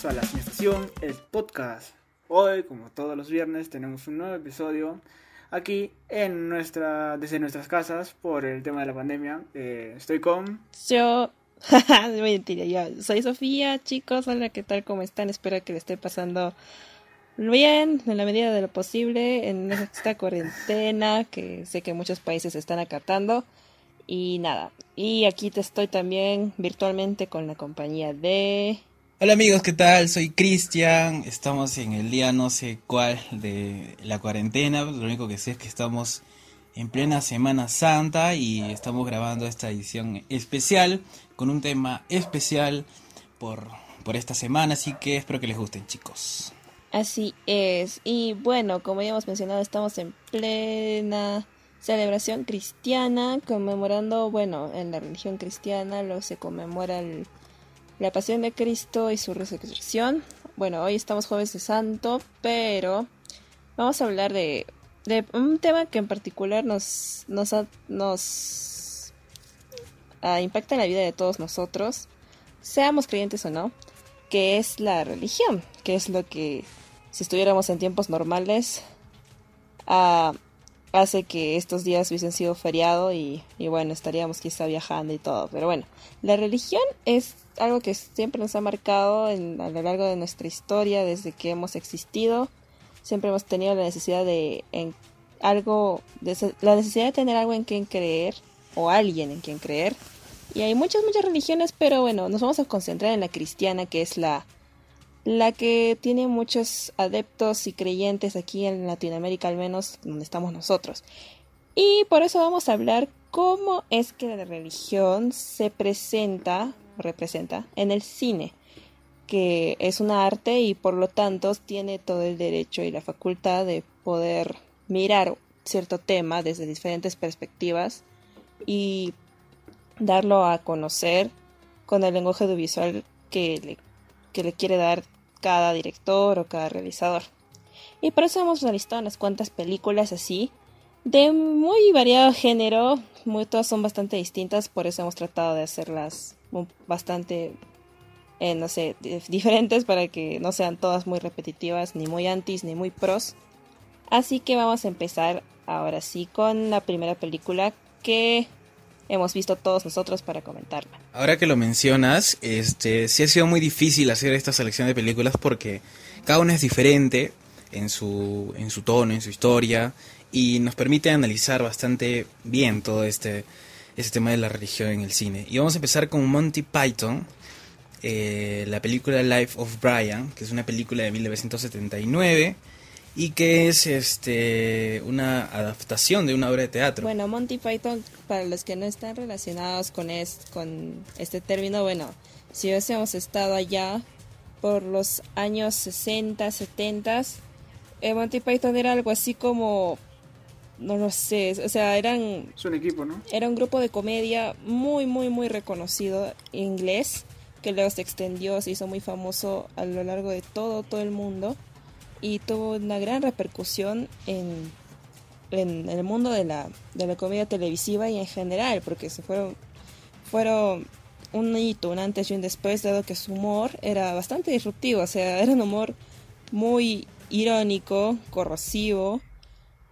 Bienvenidos a La Sensación, el podcast. Hoy, como todos los viernes, tenemos un nuevo episodio aquí en nuestra, desde nuestras casas por el tema de la pandemia. Eh, estoy con... Yo... mentira, yo soy Sofía, chicos, hola, ¿qué tal? ¿Cómo están? Espero que le esté pasando bien, en la medida de lo posible, en esta cuarentena que sé que muchos países están acatando. Y nada, y aquí te estoy también virtualmente con la compañía de... Hola amigos, ¿qué tal? Soy Cristian, estamos en el día no sé cuál de la cuarentena, lo único que sé es que estamos en plena Semana Santa y estamos grabando esta edición especial con un tema especial por, por esta semana, así que espero que les gusten chicos. Así es, y bueno, como ya hemos mencionado, estamos en plena celebración cristiana, conmemorando, bueno, en la religión cristiana lo se conmemora la pasión de Cristo y su resurrección. Bueno, hoy estamos jueves de santo, pero vamos a hablar de, de un tema que en particular nos, ah, impacta en la vida de todos nosotros, seamos creyentes o no, que es la religión, que es lo que si estuviéramos en tiempos normales, ah, hace que estos días hubiesen sido feriado y, bueno, estaríamos quizá viajando y todo. Pero bueno, la religión es algo que siempre nos ha marcado en, a lo largo de nuestra historia, desde que hemos existido. Siempre hemos tenido la necesidad de en algo, de, la necesidad de tener algo en quien creer o alguien en quien creer. Y hay muchas, muchas religiones, pero bueno, nos vamos a concentrar en la cristiana, que es la, la que tiene muchos adeptos y creyentes aquí en Latinoamérica, al menos donde estamos nosotros. Y por eso vamos a hablar cómo es que la religión se presenta, representa en el cine, que es una arte y por lo tanto tiene todo el derecho y la facultad de poder mirar cierto tema desde diferentes perspectivas y darlo a conocer con el lenguaje audiovisual que le que le quiere dar cada director o cada realizador. Y por eso hemos realizado unas cuantas películas así, de muy variado género, muy, todas son bastante distintas, por eso hemos tratado de hacerlas bastante, eh, no sé, diferentes para que no sean todas muy repetitivas, ni muy antis, ni muy pros. Así que vamos a empezar ahora sí con la primera película que hemos visto todos nosotros para comentarla. Ahora que lo mencionas, este sí ha sido muy difícil hacer esta selección de películas porque cada una es diferente en su, en su tono, en su historia, y nos permite analizar bastante bien todo este, este tema de la religión en el cine. Y vamos a empezar con Monty Python, eh, la película Life of Brian, que es una película de 1979 y que es este una adaptación de una obra de teatro. Bueno, Monty Python, para los que no están relacionados con, con este término, bueno, si hubiésemos estado allá por los años 60, 70, eh, Monty Python era algo así como, no lo sé, o sea, eran... Es un equipo, ¿no? Era un grupo de comedia muy, muy, muy reconocido inglés, que luego se extendió, se hizo muy famoso a lo largo de todo, todo el mundo y tuvo una gran repercusión en, en, el mundo de la, de la comedia televisiva y en general, porque se fueron, fueron un hito, un antes y un después, dado que su humor era bastante disruptivo, o sea, era un humor muy irónico, corrosivo,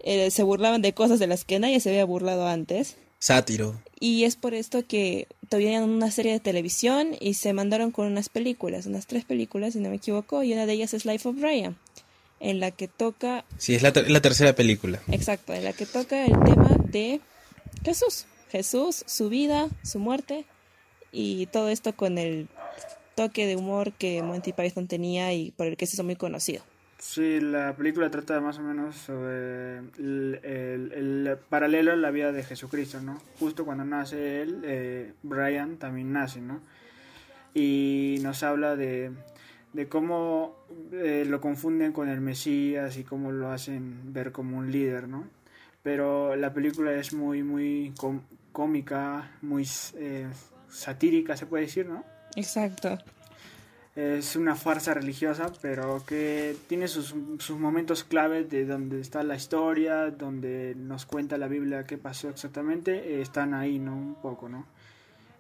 eh, se burlaban de cosas de las que nadie se había burlado antes. Sátiro. Y es por esto que tuvieron una serie de televisión y se mandaron con unas películas, unas tres películas, si no me equivoco, y una de ellas es Life of Brian en la que toca... Sí, es la, la tercera película. Exacto, en la que toca el tema de Jesús. Jesús, su vida, su muerte y todo esto con el toque de humor que Monty Python tenía y por el que se hizo muy conocido. Sí, la película trata más o menos sobre el, el, paralelo a la vida de Jesucristo, ¿no? Justo cuando nace él, eh, Brian también nace, ¿no? Y nos habla de, de cómo eh, lo confunden con el Mesías y cómo lo hacen ver como un líder, ¿no? Pero la película es muy, muy cómica, muy eh, satírica, se puede decir, ¿no? Exacto. Es una farsa religiosa, pero que tiene sus, sus momentos claves de donde está la historia, donde nos cuenta la Biblia qué pasó exactamente, están ahí, ¿no? Un poco, ¿no?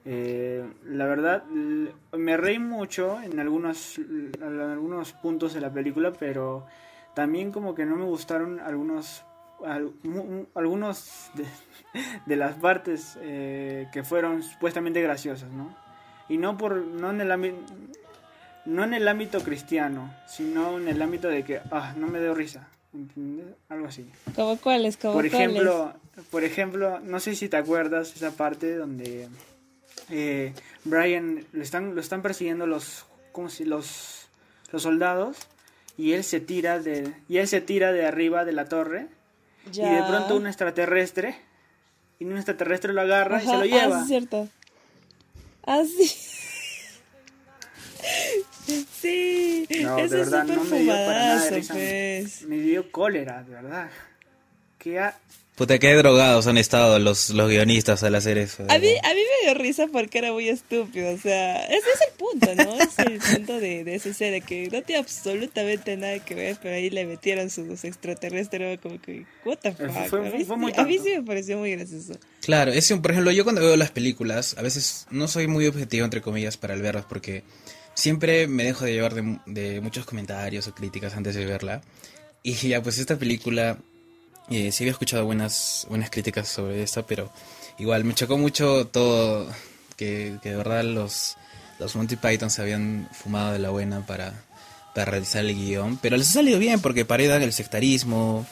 Eh, la verdad, me reí mucho en algunos, en algunos puntos de la película, pero también como que no me gustaron algunos algunos de, las partes eh, que fueron supuestamente graciosas, ¿no? Y no por no en el ámbito no en el ámbito cristiano, sino en el ámbito de que ah, no me dio risa. Algo así. ¿Como cuáles? Como por ejemplo, por ejemplo, no sé si te acuerdas esa parte donde eh, Brian lo están lo están persiguiendo los como si los los soldados y él se tira de y él se tira de arriba de la torre y de pronto un extraterrestre y un extraterrestre lo agarra y se lo lleva. Ah, es cierto. Ah, sí. No, de verdad no me dio para nada pues. Me dio cólera, de verdad. Qué Puta, qué drogados han estado los, los guionistas al hacer eso. A mí, a mí me dio risa porque era muy estúpido. O sea, ese es el punto, ¿no? es el punto de, de esa serie que no tiene absolutamente nada que ver, pero ahí le metieron sus extraterrestres. Como que, ¿what the fuck? a, mí, sí me pareció muy gracioso. Claro, es un, por ejemplo, yo cuando veo las películas, a veces no soy muy objetivo, entre comillas, para el verlas porque siempre me dejo de llevar de, de muchos comentarios o críticas antes de verla. Y ya, pues esta película eh, sí había escuchado buenas, buenas críticas sobre esta, pero igual me chocó mucho todo, que, de verdad los, los Monty Python se habían fumado de la buena para, para realizar el guion, pero les ha salido bien porque parodian el sectarismo,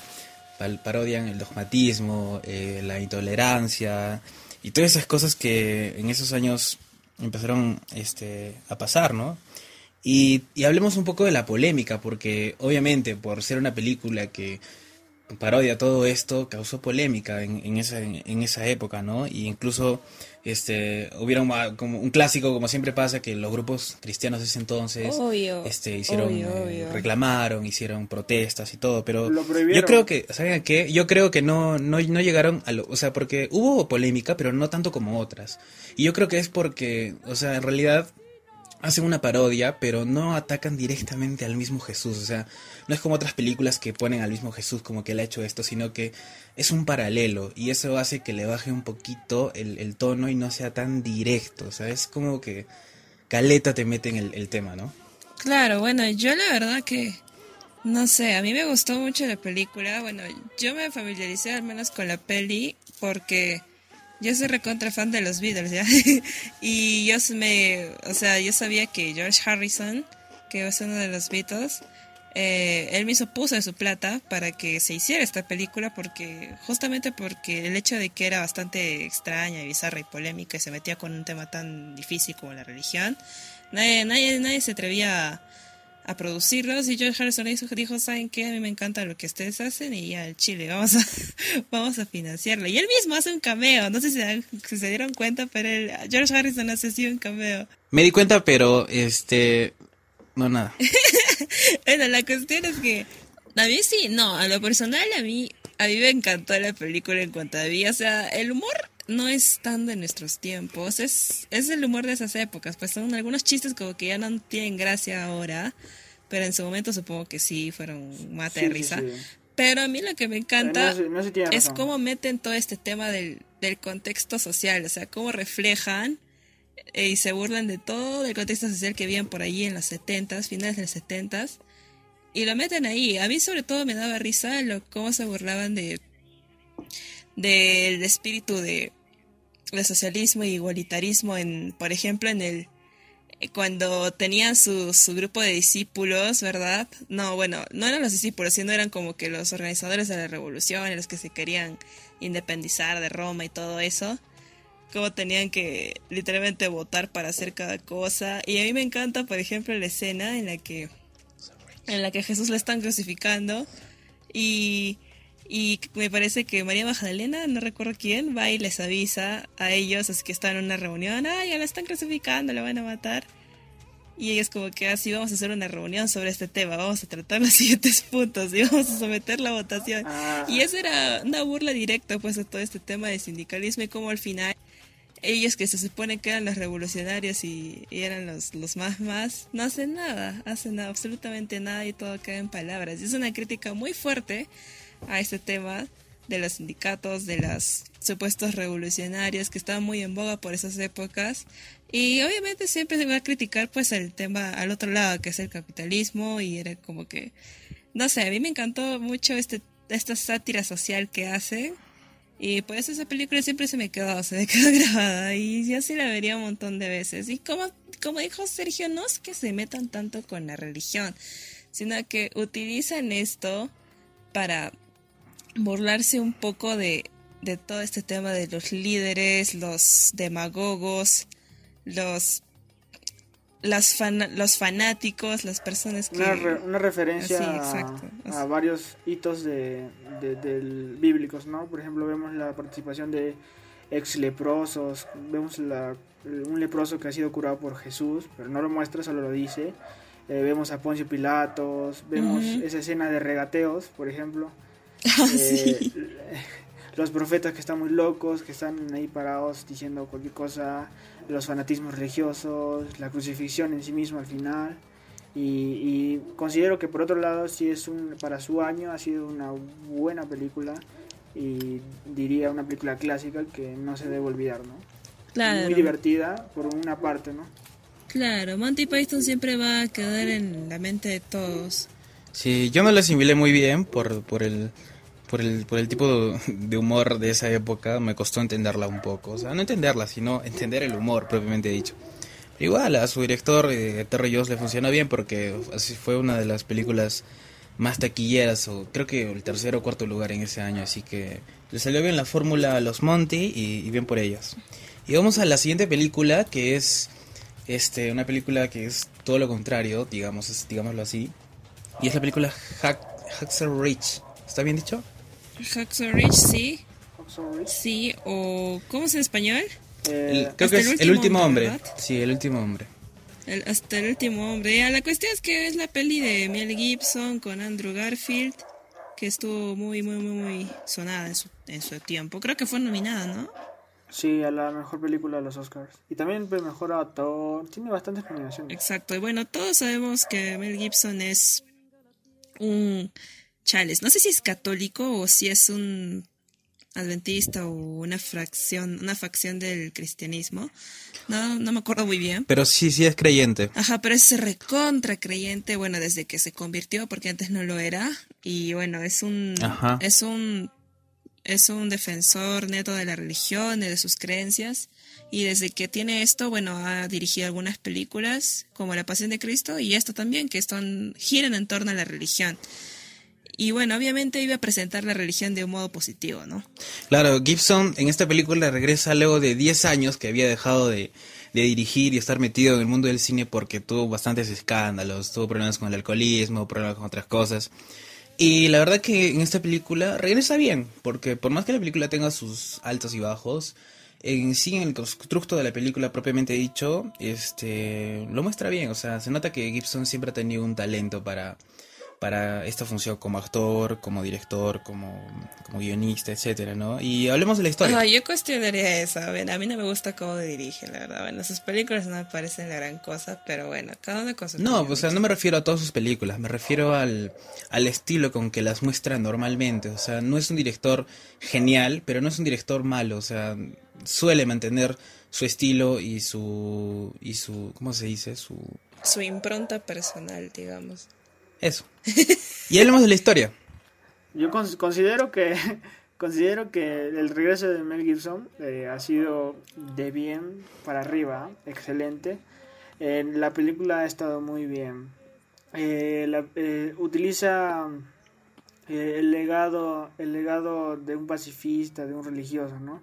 parodian el dogmatismo, eh, la intolerancia y todas esas cosas que en esos años empezaron este, a pasar, ¿no? Y, y hablemos un poco de la polémica, porque obviamente por ser una película que parodia todo esto causó polémica en, en, esa, en, esa época, ¿no? Y incluso este hubieron como un clásico como siempre pasa que los grupos cristianos de ese entonces este hicieron eh, reclamaron hicieron protestas y todo pero yo creo que saben qué yo creo que no no no llegaron a lo o sea porque hubo polémica pero no tanto como otras. Y yo creo que es porque o sea en realidad hacen una parodia, pero no atacan directamente al mismo Jesús. O sea, no es como otras películas que ponen al mismo Jesús como que él ha hecho esto, sino que es un paralelo. Y eso hace que le baje un poquito el, tono y no sea tan directo. O sea, es como que caleta te mete en el, el tema, ¿no? Claro, bueno, yo la verdad que. No sé, a mí me gustó mucho la película. Bueno, yo me familiaricé al menos con la peli porque yo soy recontra fan de los Beatles, ¿ya? y yo me, o sea, yo sabía que George Harrison, que es uno de los Beatles, eh, él mismo puso de su plata para que se hiciera esta película porque justamente porque el hecho de que era bastante extraña, bizarra y polémica y se metía con un tema tan difícil como la religión, nadie, nadie, nadie se atrevía a producirlos y George Harrison dijo, ¿saben qué? A mí me encanta lo que ustedes hacen y ya el Chile, vamos a, vamos a financiarlo. Y él mismo hace un cameo, no sé si, se dieron cuenta, pero George Harrison hace así un cameo. Me di cuenta, pero este... No, nada. bueno, la cuestión es que a mí sí, no, a lo personal a mí, a mí me encantó la película en cuanto a o sea, el humor no es tan de nuestros tiempos, es, es el humor de esas épocas, pues son algunos chistes como que ya no tienen gracia ahora, pero en su momento supongo que sí fueron mate de risa. Pero a mí lo que me encanta es cómo meten todo este tema del, del contexto social, o sea, cómo reflejan eh, y se burlan de todo el contexto social que vivían por allí en los 70 finales de los 70 y lo meten ahí. A mí sobre todo me daba risa lo cómo se burlaban de del espíritu de, de socialismo y igualitarismo en, por ejemplo, en el cuando tenían su, su grupo de discípulos, ¿verdad? No, bueno, no eran los discípulos, sino eran como que los organizadores de la revolución, los que se querían independizar de Roma y todo eso. Como tenían que literalmente votar para hacer cada cosa. Y a mí me encanta, por ejemplo, la escena en la que en la que Jesús le están crucificando y y me parece que María Magdalena, no recuerdo quién, va y les avisa a ellos, así que están en una reunión, ah, ya la están crucificando, la van a matar. Y ellos como que así ah, vamos a hacer una reunión sobre este tema, vamos a tratar los siguientes puntos y vamos a someter la votación. Ah. Y eso era una burla directa pues a todo este tema de sindicalismo y como al final ellos que se supone que eran los revolucionarios y, eran los, los más más, no hacen nada, hacen absolutamente nada y todo queda en palabras. Y es una crítica muy fuerte a este tema de los sindicatos, de los supuestos revolucionarios que estaban muy en boga por esas épocas. Y obviamente siempre se va a criticar pues el tema al otro lado, que es el capitalismo, y era como que, no sé, a mí me encantó mucho este, esta sátira social que hace. Y por eso esa película siempre se me quedó, se me quedó grabada y yo sí la vería un montón de veces. Y como, como dijo Sergio, no es que se metan tanto con la religión, sino que utilizan esto para burlarse un poco de, de todo este tema de los líderes, los demagogos, los las los fanáticos, las personas que... Una, referencia a, varios hitos de, del bíblicos, ¿no? Por ejemplo, vemos la participación de ex leprosos, vemos la, un leproso que ha sido curado por Jesús, pero no lo muestra, solo lo dice. Eh, vemos a Poncio Pilatos, vemos esa escena de regateos, por ejemplo. Eh, los profetas que están muy locos, que están ahí parados diciendo cualquier cosa, los fanatismos religiosos, la crucifixión en sí mismo al final. Y, considero que por otro lado, si es un, para su año, ha sido una buena película y diría una película clásica que no se debe olvidar, ¿no? Muy divertida por una parte, ¿no? Claro, Monty Python siempre va a quedar en la mente de todos. Sí, yo no la asimilé muy bien por, por el por el, por el tipo de humor de esa época me costó entenderla un poco. O sea, no entenderla, sino entender el humor propiamente dicho. igual a su director, eh, Terry Jones, le funcionó bien porque así fue una de las películas más taquilleras, o creo que el tercer o cuarto lugar en ese año. Así que le salió bien la fórmula a los Monty y, bien por ellos. Y vamos a la siguiente película, que es este una película que es todo lo contrario, digamos, digámoslo así. Y es la película Hack, Hacksaw Ridge. ¿Está bien dicho? Hacksaw Ridge, sí. Sí, o ¿cómo es en español? Eh, creo que es el último hombre. Sí, el último hombre. hasta el último hombre. Ya, la cuestión es que es la peli de Mel Gibson con Andrew Garfield, que estuvo muy, muy, muy, muy sonada en su, en su tiempo. Creo que fue nominada, ¿no? Sí, a la mejor película de los Oscars. Y también fue mejor actor. Tiene bastantes nominaciones. Exacto. Y bueno, todos sabemos que Mel Gibson es un Chales. No sé si es católico o si es un adventista o una fracción, una facción del cristianismo. No, no me acuerdo muy bien. Pero sí, sí es creyente. Ajá, pero es recontra creyente, bueno, desde que se convirtió, porque antes no lo era. Y bueno, es un, es un, es un defensor neto de la religión y de sus creencias. Y desde que tiene esto, bueno, ha dirigido algunas películas como La Pasión de Cristo y esto también, que están, giran en torno a la religión. Y bueno, obviamente iba a presentar la religión de un modo positivo, ¿no? Claro, Gibson en esta película regresa luego de 10 años que había dejado de, dirigir y estar metido en el mundo del cine porque tuvo bastantes escándalos, tuvo problemas con el alcoholismo, problemas con otras cosas. Y la verdad que en esta película regresa bien, porque por más que la película tenga sus altos y bajos, en sí en el constructo de la película propiamente dicho, este lo muestra bien, o sea, se nota que Gibson siempre ha tenido un talento para para esta función como actor, como director, como, como guionista, etcétera, ¿no? Y hablemos de la historia. No, yo cuestionaría eso. A, a mí no me gusta cómo dirige, la verdad. Bueno, sus películas no me parecen la gran cosa, pero bueno, cada una cosa. No, o sea, no me refiero a todas sus películas, me refiero al, al estilo con que las muestra normalmente. O sea, no es un director genial, pero no es un director malo. O sea, suele mantener su estilo y su y su ¿cómo se dice? su su impronta personal, digamos. Eso. Y hablemos de la historia. Yo considero que considero que el regreso de Mel Gibson eh, ha sido de bien para arriba, excelente. la película ha estado muy bien. Eh, eh, utiliza el legado el legado de un pacifista, de un religioso, ¿no?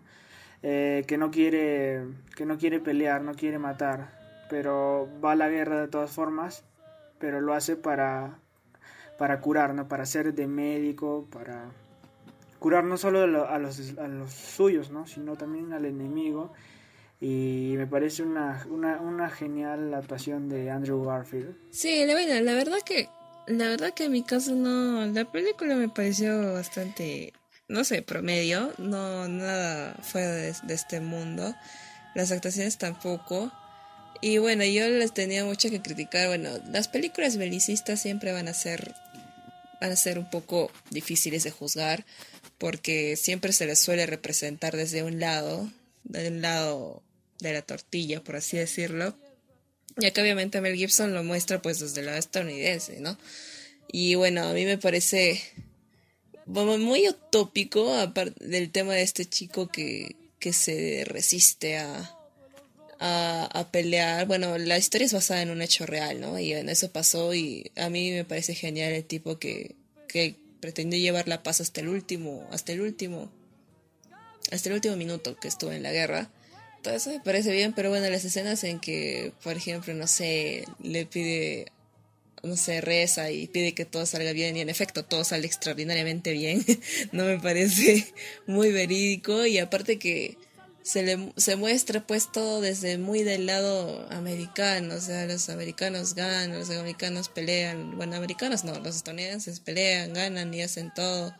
que no quiere que no quiere pelear, no quiere matar, pero va a la guerra de todas formas, pero lo hace para para curar, ¿no? Para ser de médico, para curar no solo a los, a los suyos, ¿no? Sino también al enemigo. Y me parece una, una, una genial actuación de Andrew Garfield. Sí, la verdad, la verdad que la verdad que en mi caso no, la película me pareció bastante, no sé, promedio, no nada fuera de, de este mundo, las actuaciones tampoco, y bueno, yo les tenía mucho que criticar. Bueno, las películas belicistas siempre van a ser van a ser un poco difíciles de juzgar porque siempre se le suele representar desde un lado, de un lado de la tortilla, por así decirlo. Y acá obviamente Mel Gibson lo muestra pues desde el lado estadounidense, ¿no? Y bueno, a mí me parece muy utópico aparte del tema de este chico que, que se resiste a, a, pelear. Bueno, la historia es basada en un hecho real, ¿no? Y eso pasó y a mí me parece genial el tipo que, que pretendió llevar la paz hasta el último, hasta el último, hasta el último minuto que estuvo en la guerra. Todo eso me parece bien, pero bueno, las escenas en que, por ejemplo, no sé, le pide, no sé, reza y pide que todo salga bien y en efecto todo sale extraordinariamente bien, no me parece muy verídico y aparte que se, le, se muestra pues todo desde muy del lado americano, o sea, los americanos ganan, los americanos pelean, bueno, americanos no, los estadounidenses pelean, ganan y hacen todo.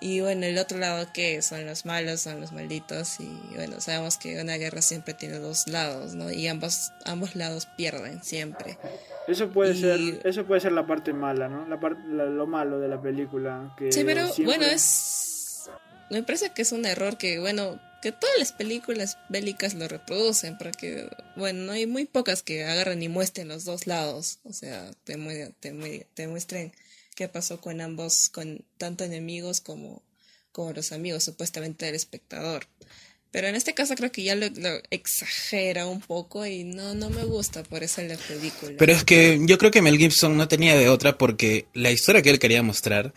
Y bueno, el otro lado que son los malos, son los malditos y bueno, sabemos que una guerra siempre tiene dos lados, ¿no? Y ambos ambos lados pierden siempre. Eso puede ser eso puede ser la parte mala, ¿no? La parte lo malo de la película que Sí, pero bueno, es me parece que es un error que bueno, que todas las películas bélicas lo reproducen, porque, bueno, no hay muy pocas que agarren y muestren los dos lados, o sea, te, te, te muestren qué pasó con ambos, con tanto enemigos como, como los amigos, supuestamente del espectador. Pero en este caso creo que ya lo, exagera un poco y no, no me gusta por eso la película. Pero es que yo creo que Mel Gibson no tenía de otra porque la historia que él quería mostrar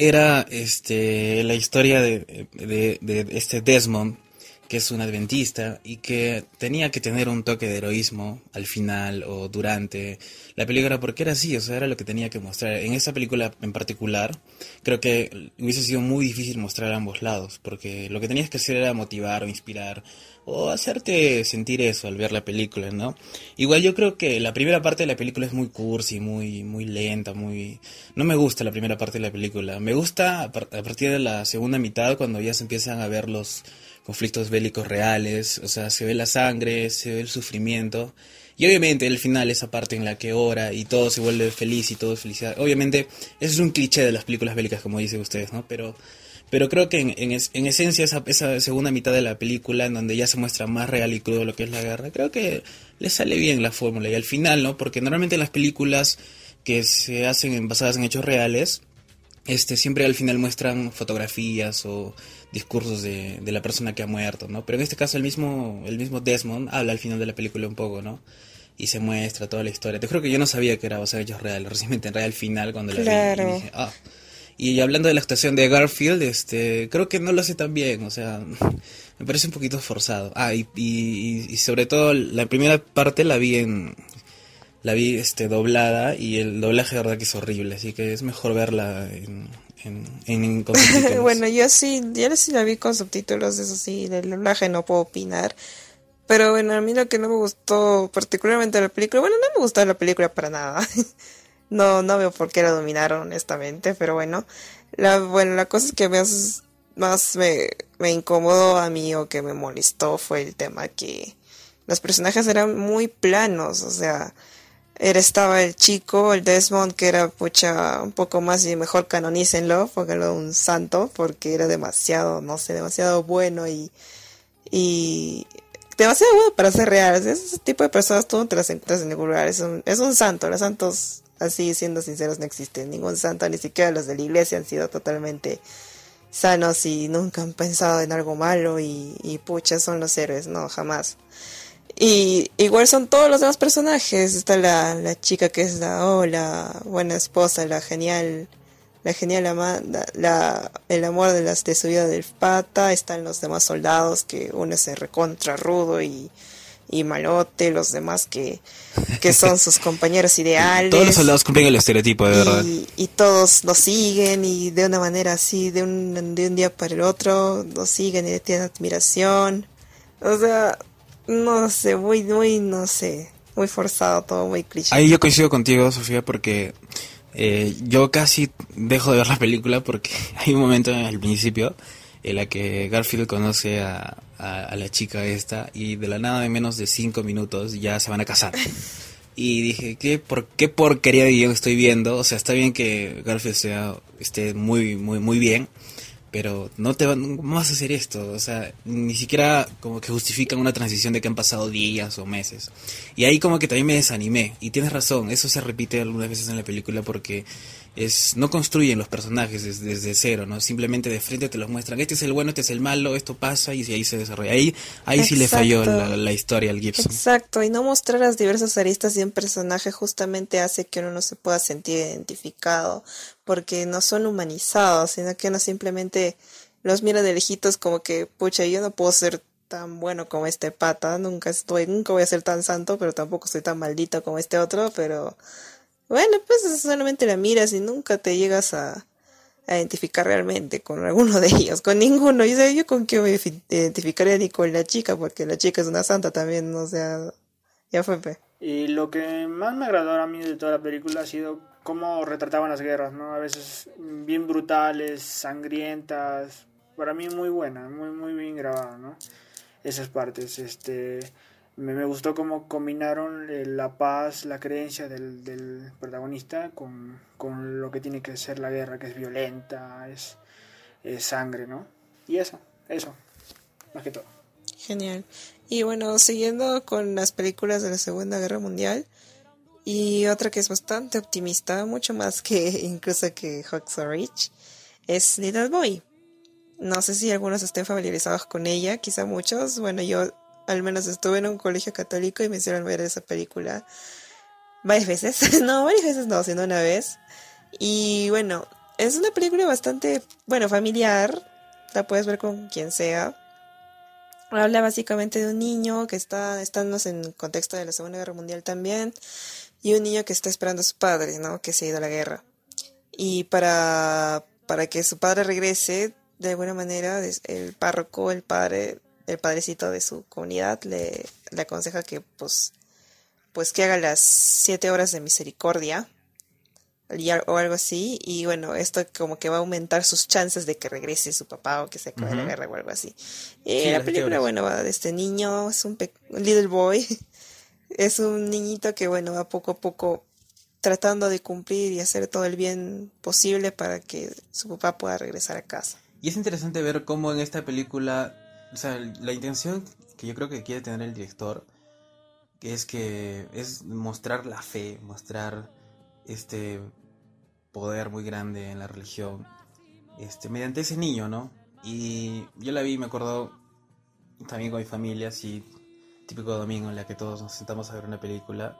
era este, la historia de, de, este Desmond, que es un adventista y que tenía que tener un toque de heroísmo al final o durante la película porque era así, o sea, era lo que tenía que mostrar. En esta película en particular, creo que hubiese sido muy difícil mostrar ambos lados, porque lo que tenías que hacer era motivar o inspirar o hacerte sentir eso al ver la película, ¿no? Igual yo creo que la primera parte de la película es muy cursi, muy, muy lenta, muy... No me gusta la primera parte de la película. Me gusta a partir de la segunda mitad cuando ya se empiezan a ver los conflictos bélicos reales, o sea, se ve la sangre, se ve el sufrimiento. Y obviamente el final, esa parte en la que ora y todo se vuelve feliz y todo es felicidad. Obviamente, eso es un cliché de las películas bélicas, como dicen ustedes, ¿no? Pero pero creo que en, en, esencia esa, esa, segunda mitad de la película, en donde ya se muestra más real y crudo lo que es la guerra, creo que le sale bien la fórmula. Y al final, ¿no? Porque normalmente las películas que se hacen basadas en hechos reales, este, siempre al final muestran fotografías o discursos de, de, la persona que ha muerto, ¿no? Pero en este caso el mismo, el mismo Desmond habla al final de la película un poco, ¿no? Y se muestra toda la historia. Te creo que yo no sabía que era basada en hechos reales, recién me enteré al final cuando la vi y dije, ah, y hablando de la actuación de Garfield, este, creo que no lo hace tan bien, o sea, me parece un poquito forzado. Ah, y, y, sobre todo la primera parte la vi en, la vi este doblada y el doblaje de verdad que es horrible, así que es mejor verla en, en, con subtítulos. bueno, yo sí, yo sí la vi con subtítulos, eso sí, del doblaje no puedo opinar. Pero bueno, a mí lo que no me gustó particularmente de la película, bueno, no me gustó la película para nada. No, no veo por qué la dominaron, honestamente, pero bueno. La, bueno, la cosa que más, más me, me incomodó a mí o que me molestó fue el tema que los personajes eran muy planos, o sea, estaba el chico, el Desmond, que era pucha, un poco más y mejor canonícenlo, pónganlo un santo, porque era demasiado, no sé, demasiado bueno y, y demasiado bueno para ser real. Ese tipo de personas tú no te las encuentras en ningún lugar, es un, es un santo, los santos Así, siendo sinceros, no existe ningún santo, ni siquiera los de la iglesia han sido totalmente sanos y nunca han pensado en algo malo y, y pucha, son los héroes, no, jamás. Y igual son todos los demás personajes. Está la, la chica que es la, oh, la buena esposa, la genial, la genial amada, la, el amor de, las, de su vida del pata. Están los demás soldados que uno se recontra rudo y y Malote, los demás que, que son sus compañeros ideales. Todos los soldados cumplen el estereotipo, de verdad. Y todos lo siguen y de una manera así, de un, de un día para el otro, lo siguen y tienen admiración. O sea, no sé, muy, muy, no sé, muy forzado todo, muy cliché. Ahí yo coincido contigo, Sofía, porque eh, yo casi dejo de ver la película porque hay un momento en el principio en la que Garfield conoce a, a, la chica esta y de la nada de menos de cinco minutos ya se van a casar. Y dije, ¿qué, por, ¿qué porquería de guion estoy viendo? O sea, está bien que Garfield sea, esté muy, muy, muy bien, pero no te van, ¿cómo vas a hacer esto? O sea, ni siquiera como que justifican una transición de que han pasado días o meses. Y ahí como que también me desanimé. Y tienes razón, eso se repite algunas veces en la película porque es no construyen los personajes desde, cero, ¿no? Simplemente de frente te los muestran, este es el bueno, este es el malo, esto pasa y ahí se desarrolla. Ahí, ahí sí le falló la, historia al Gibson. Exacto, y no mostrar las diversas aristas de un personaje justamente hace que uno no se pueda sentir identificado, porque no son humanizados, sino que uno simplemente los mira de lejitos como que, pucha, yo no puedo ser tan bueno como este pata, nunca estoy, nunca voy a ser tan santo, pero tampoco soy tan maldito como este otro, pero bueno, pues solamente la miras y nunca te llegas a, identificar realmente con alguno de ellos, con ninguno. Y yo con qué me identificaría ni con la chica, porque la chica es una santa también, o sea, ya fue. Y lo que más me agradó a mí de toda la película ha sido cómo retrataban las guerras, ¿no? A veces bien brutales, sangrientas. Para mí muy buena, muy, muy bien grabada, ¿no? Esas partes, este me, gustó cómo combinaron eh, la paz, la creencia del, del protagonista con, con, lo que tiene que ser la guerra, que es violenta, es, sangre, ¿no? Y eso, eso, más que todo. Genial. Y bueno, siguiendo con las películas de la Segunda Guerra Mundial, y otra que es bastante optimista, mucho más que incluso que Hawks Rich, es Little Boy. No sé si algunos estén familiarizados con ella, quizá muchos. Bueno, yo al menos estuve en un colegio católico y me hicieron ver esa película varias veces. no, varias veces no, sino una vez. Y bueno, es una película bastante, bueno, familiar. La puedes ver con quien sea. Habla básicamente de un niño que está, estamos en contexto de la Segunda Guerra Mundial también, y un niño que está esperando a su padre, ¿no? Que se ha ido a la guerra. Y para, para que su padre regrese, de alguna manera, el párroco, el padre, el padrecito de su comunidad le, le aconseja que pues pues que haga las siete horas de misericordia o algo así. Y bueno esto como que va a aumentar sus chances de que regrese su papá o que se acabe la guerra o algo así. Eh, la película bueno va de este niño es un, little boy. Es un niñito que bueno va poco a poco tratando de cumplir y hacer todo el bien posible para que su papá pueda regresar a casa. Y es interesante ver cómo en esta película o sea, la intención que yo creo que quiere tener el director es que es mostrar la fe, mostrar este poder muy grande en la religión, este mediante ese niño, ¿no? Y yo la vi, me acuerdo también con mi familia, así típico domingo en la que todos nos sentamos a ver una película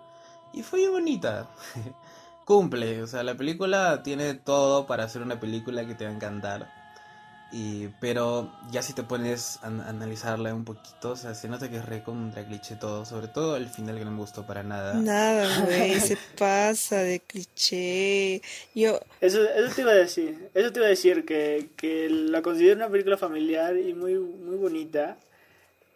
y fue bonita. Cumple, o sea, la película tiene todo para hacer una película que te va a encantar. Y, pero ya si te pones a, analizarla un poquito, o sea, se nota que es re contra cliché todo, sobre todo el final que no me gustó para nada. Nada, güey, se pasa de cliché. Yo... Eso, eso te iba a decir, eso te iba a decir, que, que la considero una película familiar y muy, muy bonita,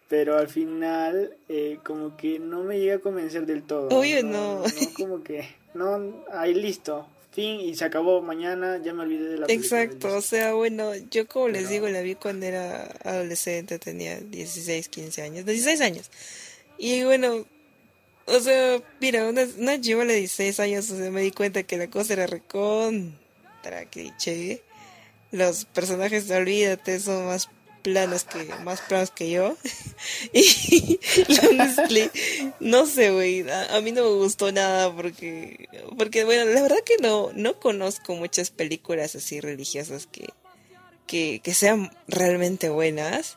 pero al final eh, como que no me llega a convencer del todo. Obvio no. no. como que, no, ahí listo, fin y se acabó mañana, ya me olvidé de la película. Exacto, o sea, bueno, yo como les digo, la vi cuando era adolescente, tenía 16, 15 años, 16 años. Y bueno, o sea, mira, una, una chivola de 16 años, o sea, me di cuenta que la cosa era recontra cliché. Los personajes, olvídate, son más planos que más planos que yo. Y no sé güey. A, mí no me gustó nada porque porque bueno la verdad que no no conozco muchas películas así religiosas que que, que sean realmente buenas.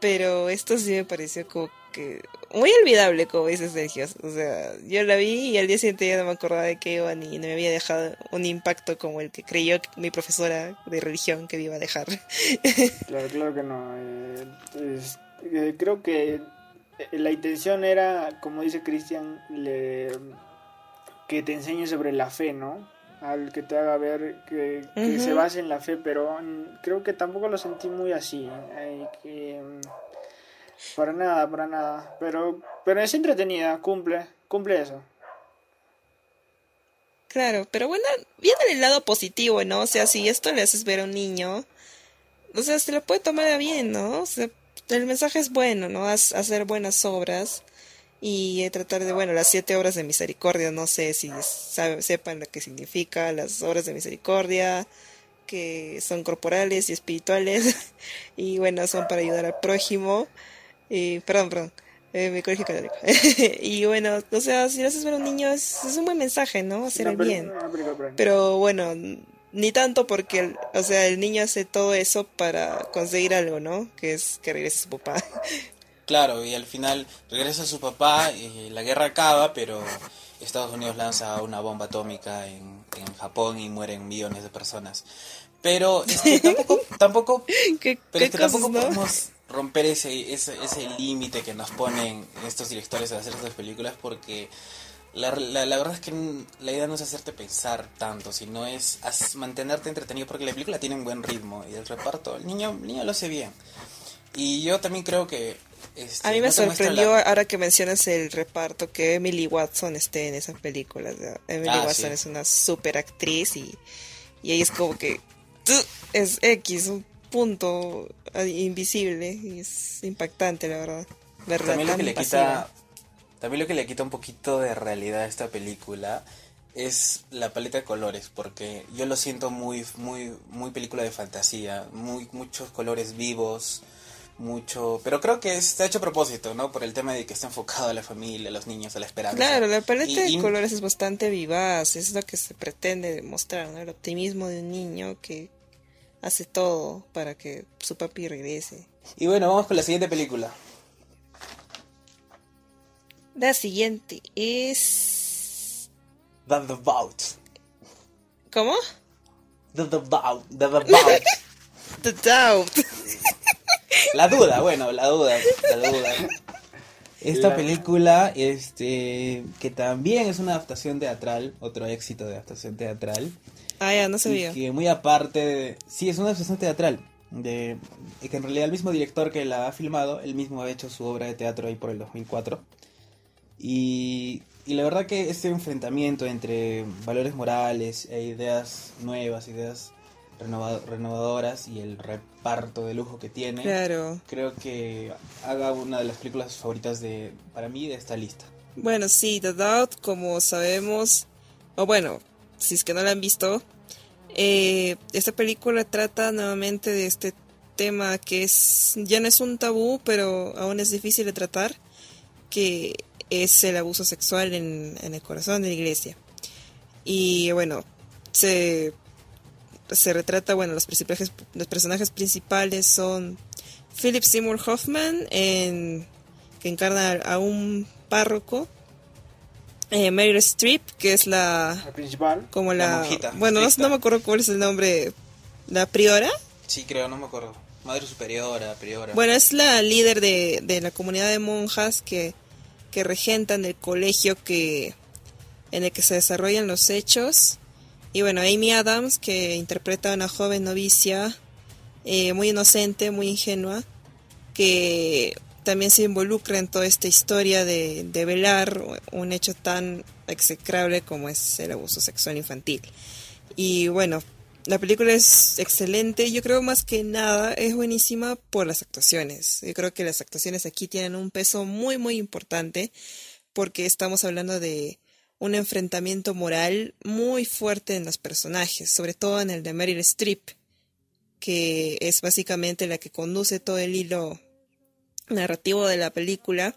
Pero esto sí me pareció como que muy olvidable, como dice Sergio. O sea, yo la vi y al día siguiente ya no me acordaba de qué iba ni me había dejado un impacto como el que creyó mi profesora de religión que me iba a dejar. Claro, claro que no. Eh, eh, creo que la intención era, como dice Cristian, que te enseñe sobre la fe, ¿no? Al que te haga ver que, se base en la fe, pero creo que tampoco lo sentí muy así. Eh, que, para nada, para nada. Pero, pero es entretenida, cumple, cumple eso. Claro, pero bueno, viene el lado positivo, ¿no? O sea, si esto le haces ver a un niño, o sea, se lo puede tomar bien, ¿no? O sea, el mensaje es bueno, ¿no? hacer buenas obras y tratar de, bueno, las siete obras de misericordia, no sé si sepan lo que significa las obras de misericordia, que son corporales y espirituales y bueno, son para ayudar al prójimo. Y, perdón, perdón, eh, mi colegio católico. y bueno, o sea, si lo haces ver a un niño es, un buen mensaje, ¿no? Hacer el bien. Pero bueno, ni tanto porque, o sea, el niño hace todo eso para conseguir algo, ¿no? Que es que regrese a su papá. Claro, y al final regresa a su papá y la guerra acaba, pero Estados Unidos lanza una bomba atómica en, en Japón y mueren millones de personas. Pero tampoco, tampoco, pero tampoco podemos romper ese, ese, ese límite que nos ponen estos directores a hacer estas películas porque la, la, verdad es que la idea no es hacerte pensar tanto, sino es mantenerte entretenido porque la película tiene un buen ritmo y el reparto, el niño, el niño lo hace bien. Y yo también creo que a mí me sorprendió ahora que mencionas el reparto que Emily Watson esté en esas películas. Emily ah, Watson es una super actriz y, y ahí es como que es X, un punto invisible y es impactante la verdad. también lo que le quita también lo que le quita un poquito de realidad a esta película es la paleta de colores porque yo lo siento muy muy muy película de fantasía, muy muchos colores vivos mucho, pero creo que está hecho a propósito, ¿no? Por el tema de que está enfocado a la familia, a los niños, a la esperanza. Claro, la paleta de colores es bastante vivaz, es lo que se pretende demostrar, ¿no? El optimismo de un niño que hace todo para que su papi regrese. Y bueno, vamos con la siguiente película. La siguiente es... The Devout. ¿Cómo? The Devout. The Devout. The Doubt. La duda, bueno, la duda, la duda. Esta película, este, que también es una adaptación teatral, otro éxito de adaptación teatral. Ah, ya, no sabía. que muy aparte, sí, es una adaptación teatral. De, que en realidad el mismo director que la ha filmado, él mismo ha hecho su obra de teatro ahí por el 2004. Y, y la verdad que este enfrentamiento entre valores morales e ideas nuevas, ideas renovadoras y el reparto de lujo que tiene, claro. creo que haga una de las películas favoritas de para mí de esta lista. Bueno, sí, The Doubt, como sabemos, o bueno, si es que no la han visto, eh, esta película trata nuevamente de este tema que es ya no es un tabú, pero aún es difícil de tratar, que es el abuso sexual en, el corazón de la iglesia. Y bueno, se se retrata, bueno, los personajes, los personajes principales son Philip Seymour Hoffman, en, que encarna a un párroco, eh, Meryl Streep, que es la, principal, como la, bueno, no, me acuerdo cuál es el nombre, la priora. Sí, creo, no me acuerdo. Madre superiora, priora. Bueno, es la líder de, de la comunidad de monjas que, que regentan el colegio que en el que se desarrollan los hechos y bueno, Amy Adams, que interpreta a una joven novicia eh, muy inocente, muy ingenua, que también se involucra en toda esta historia de, velar un hecho tan execrable como es el abuso sexual infantil. Y bueno, la película es excelente, yo creo más que nada es buenísima por las actuaciones. Yo creo que las actuaciones aquí tienen un peso muy muy importante porque estamos hablando de un enfrentamiento moral muy fuerte en los personajes, sobre todo en el de Meryl Streep, que es básicamente la que conduce todo el hilo narrativo de la película.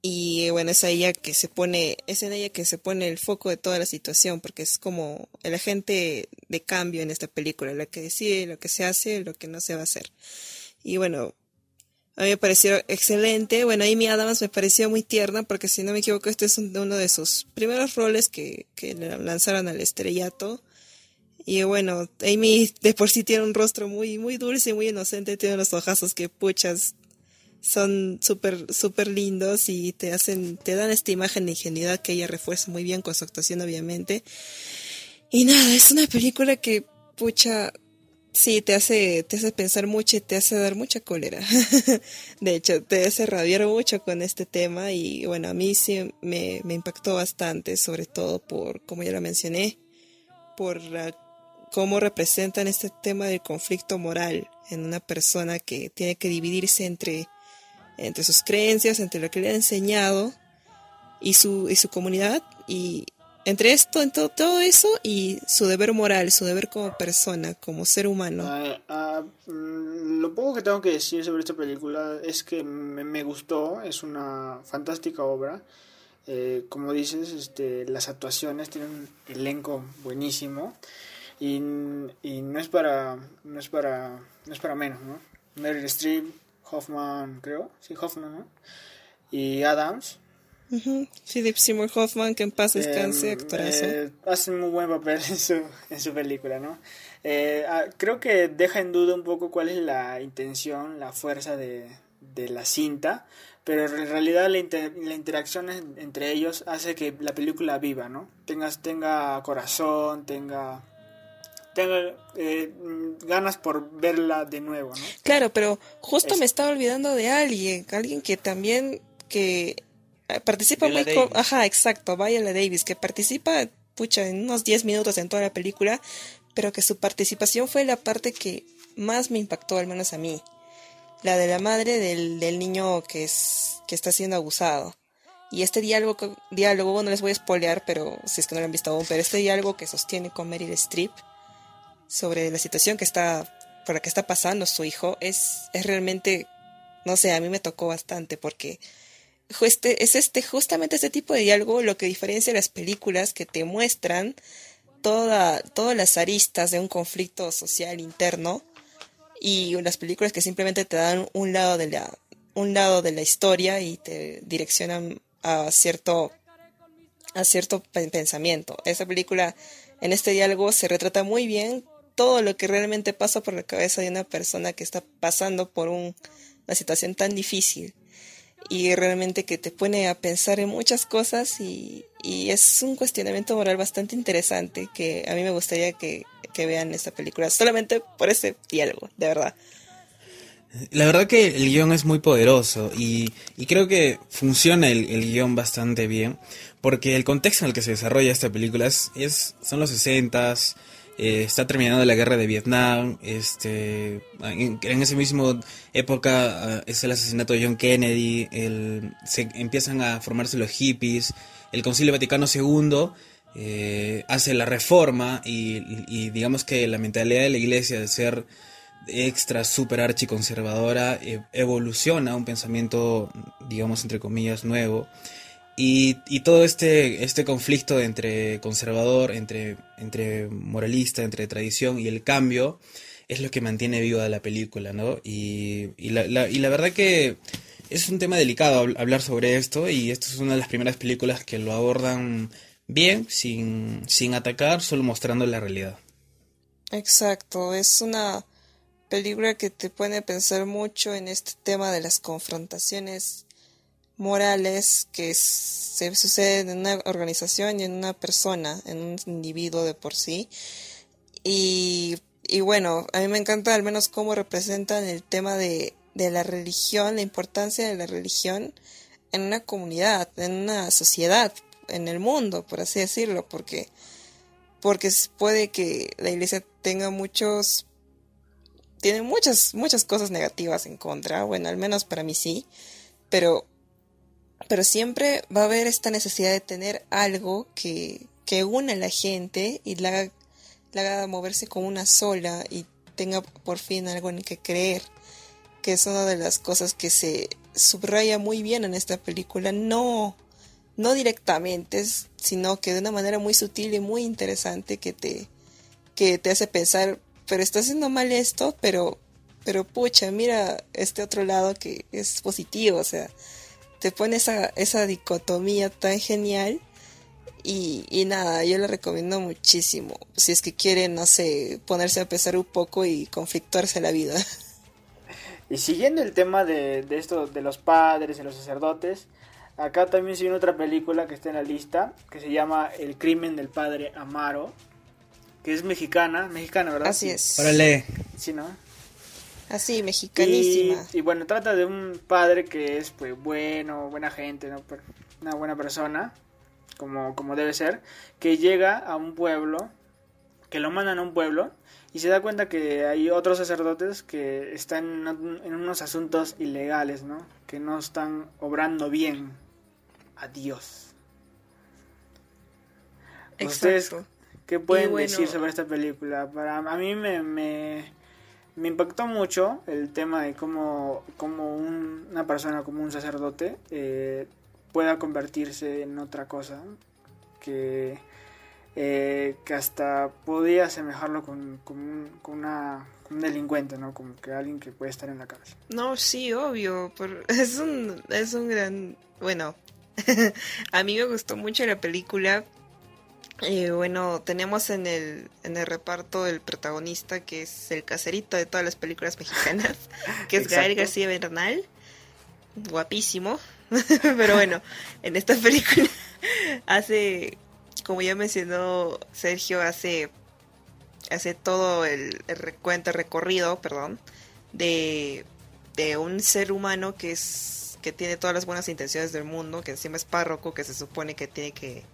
Y bueno, es ella que se pone, es en ella que se pone el foco de toda la situación, porque es como el agente de cambio en esta película, la que decide lo que se hace, lo que no se va a hacer. Y bueno, a mí me pareció excelente. Bueno, Amy Adams me pareció muy tierna porque si no me equivoco este es uno de sus primeros roles que, que lanzaron al estrellato. Y bueno, Amy de por sí tiene un rostro muy, muy dulce muy inocente, tiene unos ojazos que puchas son súper, súper lindos y te hacen, te dan esta imagen de ingenuidad que ella refuerza muy bien con su actuación obviamente. Y nada, es una película que, pucha, Sí, te hace, te hace pensar mucho y te hace dar mucha cólera. de hecho, te hace rabiar mucho con este tema y bueno, a mí sí me, me impactó bastante, sobre todo por, como ya lo mencioné, por cómo representan este tema del conflicto moral en una persona que tiene que dividirse entre, entre sus creencias, entre lo que le ha enseñado y su, y su comunidad y, entre esto, en todo, todo eso y su deber moral, su deber como persona, como ser humano. Ah, ah, mm, lo poco que tengo que decir sobre esta película es que me, me gustó, es una fantástica obra. Eh, como dices, este, las actuaciones tienen un elenco buenísimo y, y, no es para no es para no es para menos, ¿no? Meryl Streep, Hoffman, creo, sí Hoffman, ¿no? Y Adams Philip Seymour Hoffman, que en paz descanse, em, eh, hace un muy buen papel en su, en su película, ¿no? Eh, ah, creo que deja en duda un poco cuál es la intención, la fuerza de, de la cinta, pero en realidad la, la interacción entre ellos hace que la película viva, ¿no? Tengas, tenga corazón, tenga tenga eh, ganas por verla de nuevo, ¿no? Claro, pero justo me estaba olvidando de alguien, alguien que también que eh, participa muy ajá exacto Viola Davis que participa pucha en unos 10 minutos en toda la película pero que su participación fue la parte que más me impactó al menos a mí. La de la madre del, del niño que es que está siendo abusado. Y este diálogo diálogo no les voy a spoilear pero si es que no lo han visto aún pero este diálogo que sostiene con Meryl Streep sobre la situación que está por la que está pasando su hijo es es realmente no sé a mí me tocó bastante porque este, es este, justamente este tipo de diálogo lo que diferencia las películas que te muestran toda, todas las aristas de un conflicto social interno y las películas que simplemente te dan un lado de la, un lado de la historia y te direccionan a cierto, a cierto pensamiento. Esa película, en este diálogo, se retrata muy bien todo lo que realmente pasa por la cabeza de una persona que está pasando por un, una situación tan difícil y realmente que te pone a pensar en muchas cosas y, es un cuestionamiento moral bastante interesante que a mí me gustaría que, vean esta película solamente por ese diálogo, de verdad. La verdad que el guion es muy poderoso y, creo que funciona el, el, guion bastante bien porque el contexto en el que se desarrolla esta película es, son los 60s, eh, está terminando la guerra de Vietnam, este, en, esa misma época ah, es el asesinato de John Kennedy, el, se empiezan a formarse los hippies, el Concilio Vaticano II eh, hace la reforma y, digamos que la mentalidad de la iglesia de ser extra, super archiconservadora eh, evoluciona a un pensamiento, digamos, entre comillas, nuevo. Y, todo este, este conflicto entre conservador, entre, entre moralista, entre tradición y el cambio es lo que mantiene viva la película, ¿no? Y, y, la, y la verdad que es un tema delicado hablar sobre esto y esta es una de las primeras películas que lo abordan bien, sin, sin atacar, solo mostrando la realidad. Exacto, es una película que te pone a pensar mucho en este tema de las confrontaciones morales que se suceden en una organización y en una persona, en un individuo de por sí. Y, y bueno, a mí me encanta al menos cómo representan el tema de, de la religión, la importancia de la religión en una comunidad, en una sociedad, en el mundo, por así decirlo, porque, porque puede que la iglesia tenga muchos tiene muchas muchas cosas negativas en contra, bueno, al menos para mí sí, pero pero siempre va a haber esta necesidad de tener algo que, que une a la gente y la haga, la haga moverse como una sola y tenga por fin algo en que creer, que es una de las cosas que se subraya muy bien en esta película, no, no directamente, sino que de una manera muy sutil y muy interesante que te, que te hace pensar, pero está haciendo mal esto, pero, pero pucha, mira este otro lado que es positivo, o sea, te pone esa, esa dicotomía tan genial. Y, y, nada, yo le recomiendo muchísimo. Si es que quieren, no sé, ponerse a pesar un poco y conflictuarse la vida. Y siguiendo el tema de, de esto de los padres y los sacerdotes, acá también sigue otra película que está en la lista, que se llama El crimen del padre Amaro, que es mexicana, mexicana, ¿verdad? Así es. Órale. Sí, ¿no? Así, mexicanísima. Y, bueno, trata de un padre que es pues bueno, buena gente, ¿no? una buena persona, como, como debe ser, que llega a un pueblo, que lo mandan a un pueblo, y se da cuenta que hay otros sacerdotes que están en unos asuntos ilegales, ¿no? Que no están obrando bien a Dios. ¿Ustedes qué pueden decir sobre esta película? Para a mí me, me, impactó mucho el tema de cómo, cómo una persona como un sacerdote eh, pueda convertirse en otra cosa que, eh, que hasta podía asemejarlo con, con, un, delincuente, ¿no? Como que alguien que puede estar en la cárcel. No, sí, obvio. es, un, es un gran... Bueno, a mí me gustó mucho la película. Eh, bueno, tenemos en el, en el reparto el protagonista que es el caserito de todas las películas mexicanas, que es Gael García Bernal. Guapísimo. Pero bueno, en esta película hace, como ya mencionó Sergio, hace, hace todo el, el recuento, recorrido, perdón, de, de un ser humano que es que tiene todas las buenas intenciones del mundo, que encima es párroco, que se supone que tiene que,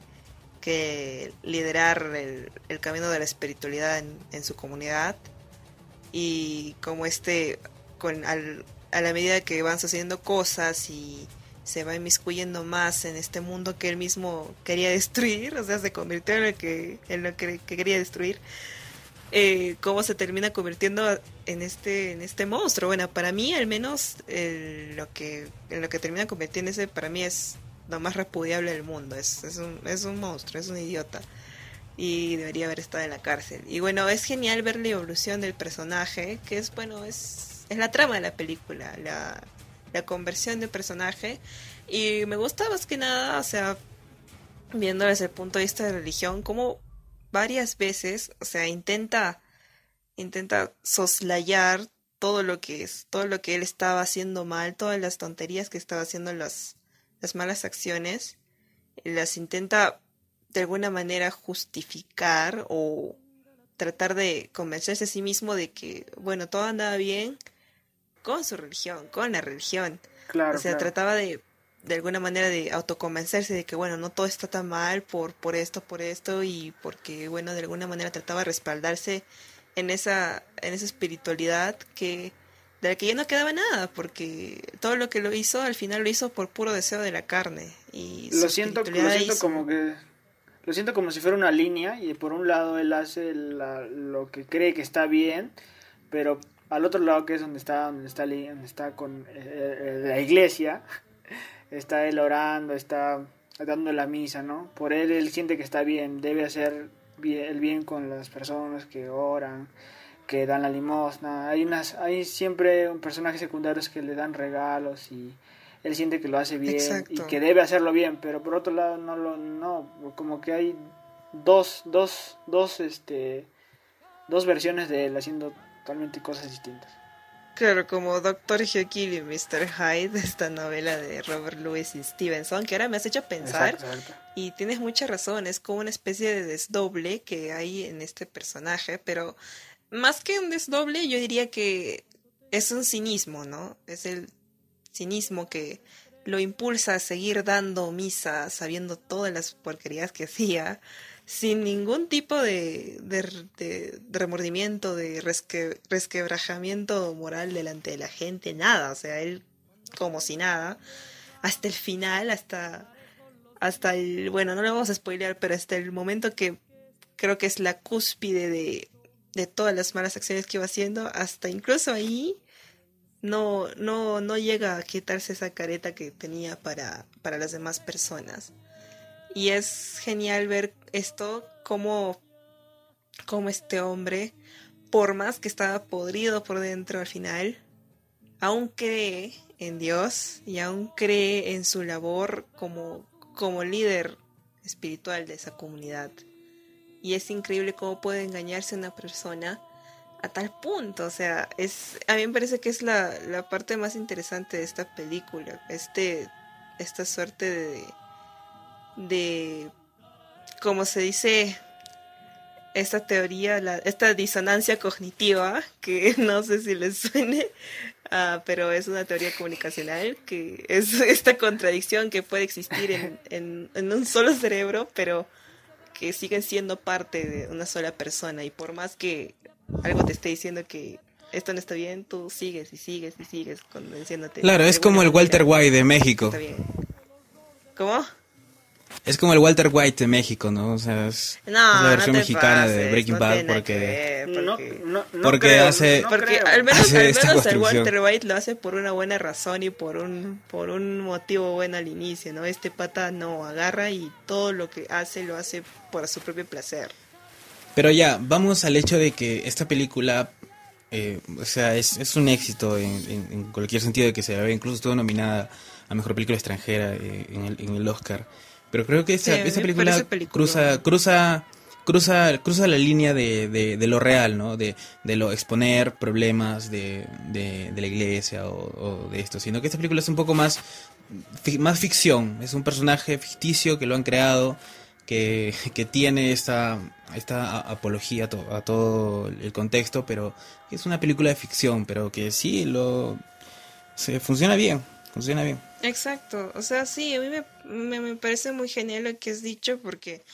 que liderar el, el, camino de la espiritualidad en, en, su comunidad. Y como este, con, al, a la medida que van sucediendo cosas y se va inmiscuyendo más en este mundo que él mismo quería destruir, o sea, se convirtió en lo que, en lo que quería destruir, eh, cómo se termina convirtiendo en este en este monstruo. Bueno, para mí al menos lo que en lo que termina convirtiéndose para mí es lo más repudiable del mundo. Es, es, un, es un monstruo, es un idiota y debería haber estado en la cárcel. Y bueno, es genial ver la evolución del personaje, que es bueno, es, es la trama de la película, la, la conversión de un personaje. Y me gusta más que nada, o sea, viendo desde el punto de vista de religión, cómo varias veces, o sea, intenta intenta soslayar todo lo que es, todo lo que él estaba haciendo mal, todas las tonterías que estaba haciendo las las malas acciones, las intenta de alguna manera justificar o tratar de convencerse a sí mismo de que, bueno, todo andaba bien con su religión, con la religión. Claro, o sea, trataba de de alguna manera de autoconvencerse de que bueno no todo está tan mal por por esto por esto y porque bueno de alguna manera trataba de respaldarse en esa en esa espiritualidad que de la que ya no quedaba nada porque todo lo que lo hizo al final lo hizo por puro deseo de la carne y lo siento lo siento como que lo siento como si fuera una línea y por un lado él hace lo que cree que está bien pero al otro lado que es donde está donde está donde está con eh, eh, la iglesia está él orando, está dando la misa, ¿no? Por él él siente que está bien, debe hacer el bien con las personas que oran, que dan la limosna. Hay unas hay siempre personajes secundarios que le dan regalos y él siente que lo hace bien y que debe hacerlo bien, pero por otro lado no lo no, como que hay dos dos dos este dos versiones de él haciendo totalmente cosas distintas. Claro, como Doctor Jekyll y Mr. Hyde, esta novela de Robert Louis y Stevenson, que ahora me has hecho pensar. Y tienes mucha razón, es como una especie de desdoble que hay en este personaje, pero más que un desdoble, yo diría que es un cinismo, ¿no? Es el cinismo que lo impulsa a seguir dando misa, sabiendo todas las porquerías que hacía sin ningún tipo de, de, remordimiento, de resquebrajamiento moral delante de la gente, nada, o sea, él como si nada, hasta el final, hasta, hasta el, bueno, no lo vamos a spoilear, pero hasta el momento que creo que es la cúspide de, de todas las malas acciones que iba haciendo, hasta incluso ahí no, no, no llega a quitarse esa careta que tenía para, para las demás personas. Y es genial ver esto, como, como este hombre, por más que estaba podrido por dentro al final, aún cree en Dios y aún cree en su labor como, como líder espiritual de esa comunidad. Y es increíble cómo puede engañarse una persona a tal punto. O sea, es, a mí me parece que es la, la parte más interesante de esta película. Este, esta suerte de, de, como se dice, esta teoría, la, esta disonancia cognitiva, que no sé si les suene, uh, pero es una teoría comunicacional, que es esta contradicción que puede existir en, en, un solo cerebro, pero que siguen siendo parte de una sola persona. Y por más que algo te esté diciendo que esto no está bien, tú sigues y sigues y sigues convenciéndote. Claro, es como el Walter White de México. ¿Cómo? Es como el Walter White de México, ¿no? O sea, es, no, es la versión no mexicana pases, de Breaking no Bad porque... ver, porque... No, no, no Porque creo, hace- Porque al menos, Hace al esta menos el. Walter White lo hace por una buena razón y por un por un motivo bueno al inicio, ¿no? Este pata no agarra y todo lo que hace lo hace por su propio placer. Pero ya, vamos al hecho de que esta película, eh, o sea, es, es un éxito en, en- en cualquier sentido de que se la ve, incluso estuvo nominada a Mejor Película Extranjera eh, en, el, en el Oscar. Pero creo que esta, Sí, a mí esta me película cruza, cruza, cruza, cruza la línea de, de, de lo real, ¿no? De, de lo exponer problemas de, de, de la iglesia o, o de esto, sino que esta película es un poco más, más ficción, es un personaje ficticio que lo han creado que, que tiene esta, esta apología a, to- a todo el contexto, pero es una película de ficción, pero que sí lo se funciona bien, funciona bien. Exacto, o sea, sí, a mí me, me, me parece muy genial lo que has dicho porque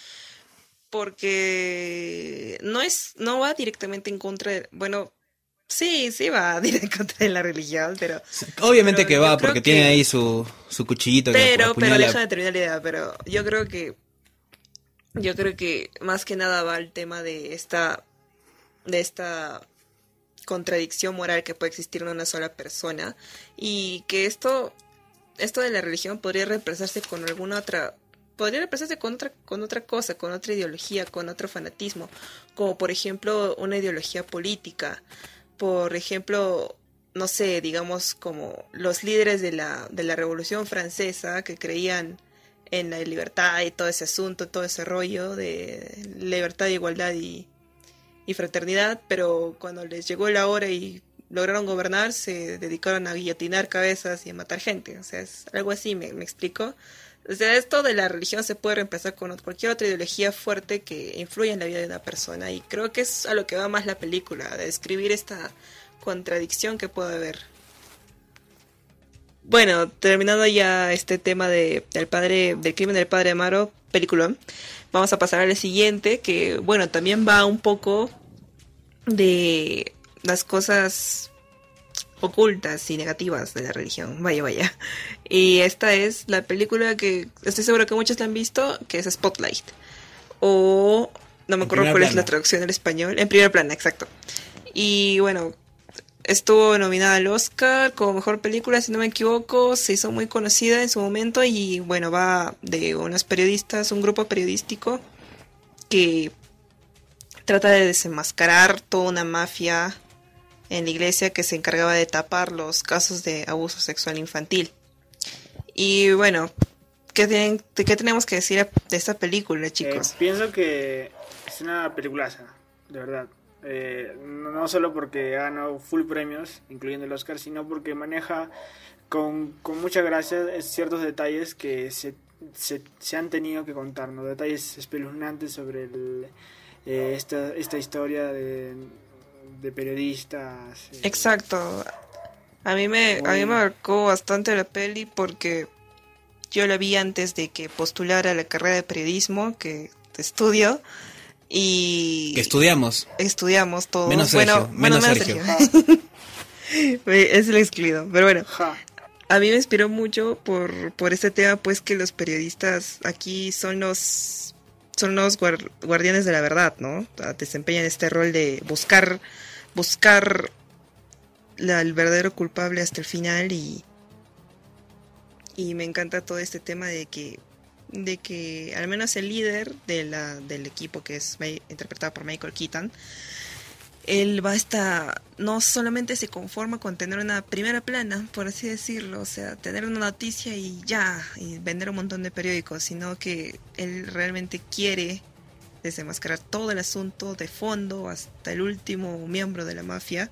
porque no es no va directamente en contra de, bueno, sí, sí va directamente en contra de la religión, pero Obviamente Pero que va, porque que- tiene ahí su, su cuchillito que pero pero apuñala. deja de terminar la idea, pero yo creo que yo creo que más que nada va el tema de esta de esta contradicción moral que puede existir en una sola persona y que esto esto de la religión podría reemplazarse con alguna otra podría reemplazarse con otra con otra cosa con otra ideología con otro fanatismo como por ejemplo una ideología política. Por ejemplo no sé digamos como los líderes de la de la revolución francesa que creían en la libertad y todo ese asunto todo ese rollo de libertad igualdad y y fraternidad, pero cuando les llegó la hora y lograron gobernar, se dedicaron a guillotinar cabezas y a matar gente. O sea, es algo así, me, me explico. O sea, esto de la religión se puede reemplazar con cualquier otra ideología fuerte que influya en la vida de una persona. Y creo que es a lo que va más la película, de describir esta contradicción que puede haber. Bueno, terminando ya este tema de, del padre, del crimen del padre Amaro, película, vamos a pasar al siguiente, que bueno, también va un poco de las cosas ocultas y negativas de la religión. Vaya, vaya. Y esta es la película que estoy seguro que muchos la han visto, que es Spotlight. O no me acuerdo cuál es la traducción al español. En primer plano, exacto. Y bueno, estuvo nominada al Oscar como mejor película, si no me equivoco. Se hizo muy conocida en su momento y bueno, va de unos periodistas, un grupo periodístico que trata de desenmascarar toda una mafia en la iglesia que se encargaba de tapar los casos de abuso sexual infantil. Y bueno, ¿qué, tienen- ¿qué tenemos que decir de esta película, chicos? Eh, pienso que es una peliculaza, de verdad. Eh, no solo porque ganó full premios, incluyendo el Oscar, sino porque maneja con, con mucha gracia ciertos detalles que se, se, se han tenido que contar, ¿no? detalles espeluznantes sobre el, eh, esta, esta historia de, de periodistas. eh, Exacto. A mí me, a mí me marcó bastante la peli porque yo la vi antes de que postulara la carrera de periodismo que estudio y Que estudiamos. estudiamos todos. Menos bueno, Sergio, bueno, menos menos Sergio. Sergio. es el excluido. Pero bueno, a mí me inspiró mucho por, por este tema, pues que los periodistas aquí son los son los guar- guardianes de la verdad, ¿no? Desempeñan este rol de buscar buscar la- el verdadero culpable hasta el final y y me encanta todo este tema de que de que al menos el líder de la, del equipo que es interpretado por Michael Keaton él va hasta no solamente se conforma con tener una primera plana, por así decirlo, o sea, tener una noticia y ya, y vender un montón de periódicos, sino que él realmente quiere desenmascarar todo el asunto de fondo hasta el último miembro de la mafia.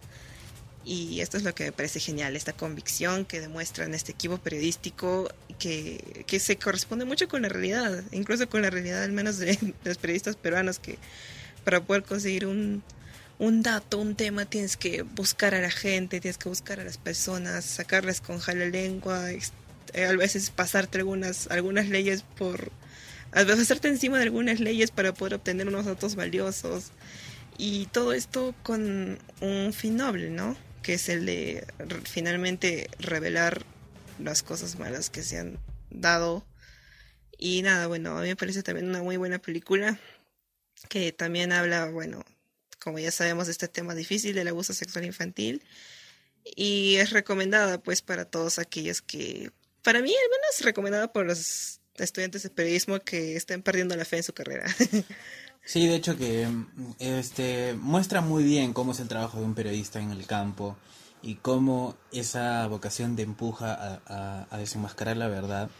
Y esto es lo que me parece genial, esta convicción que demuestra en este equipo periodístico que, se corresponde mucho con la realidad, incluso con la realidad al menos de, los periodistas peruanos que para poder conseguir un, un dato, un tema, tienes que buscar a la gente, tienes que buscar a las personas, sacarles con jala lengua, eh, a veces pasarte algunas, algunas leyes por... A veces pasarte encima de algunas leyes para poder obtener unos datos valiosos. Y todo esto con un fin noble, ¿no? Que es el de finalmente revelar las cosas malas que se han dado Y nada, bueno, a mí me parece también una muy buena película que también habla, bueno, como ya sabemos, de este tema difícil del abuso sexual infantil. Y es recomendada pues para todos aquellos que, para mí al menos recomendada por los estudiantes de periodismo que estén perdiendo la fe en su carrera. Sí, de hecho que este muestra muy bien cómo es el trabajo de un periodista en el campo y cómo esa vocación te empuja a, a, desenmascarar la verdad.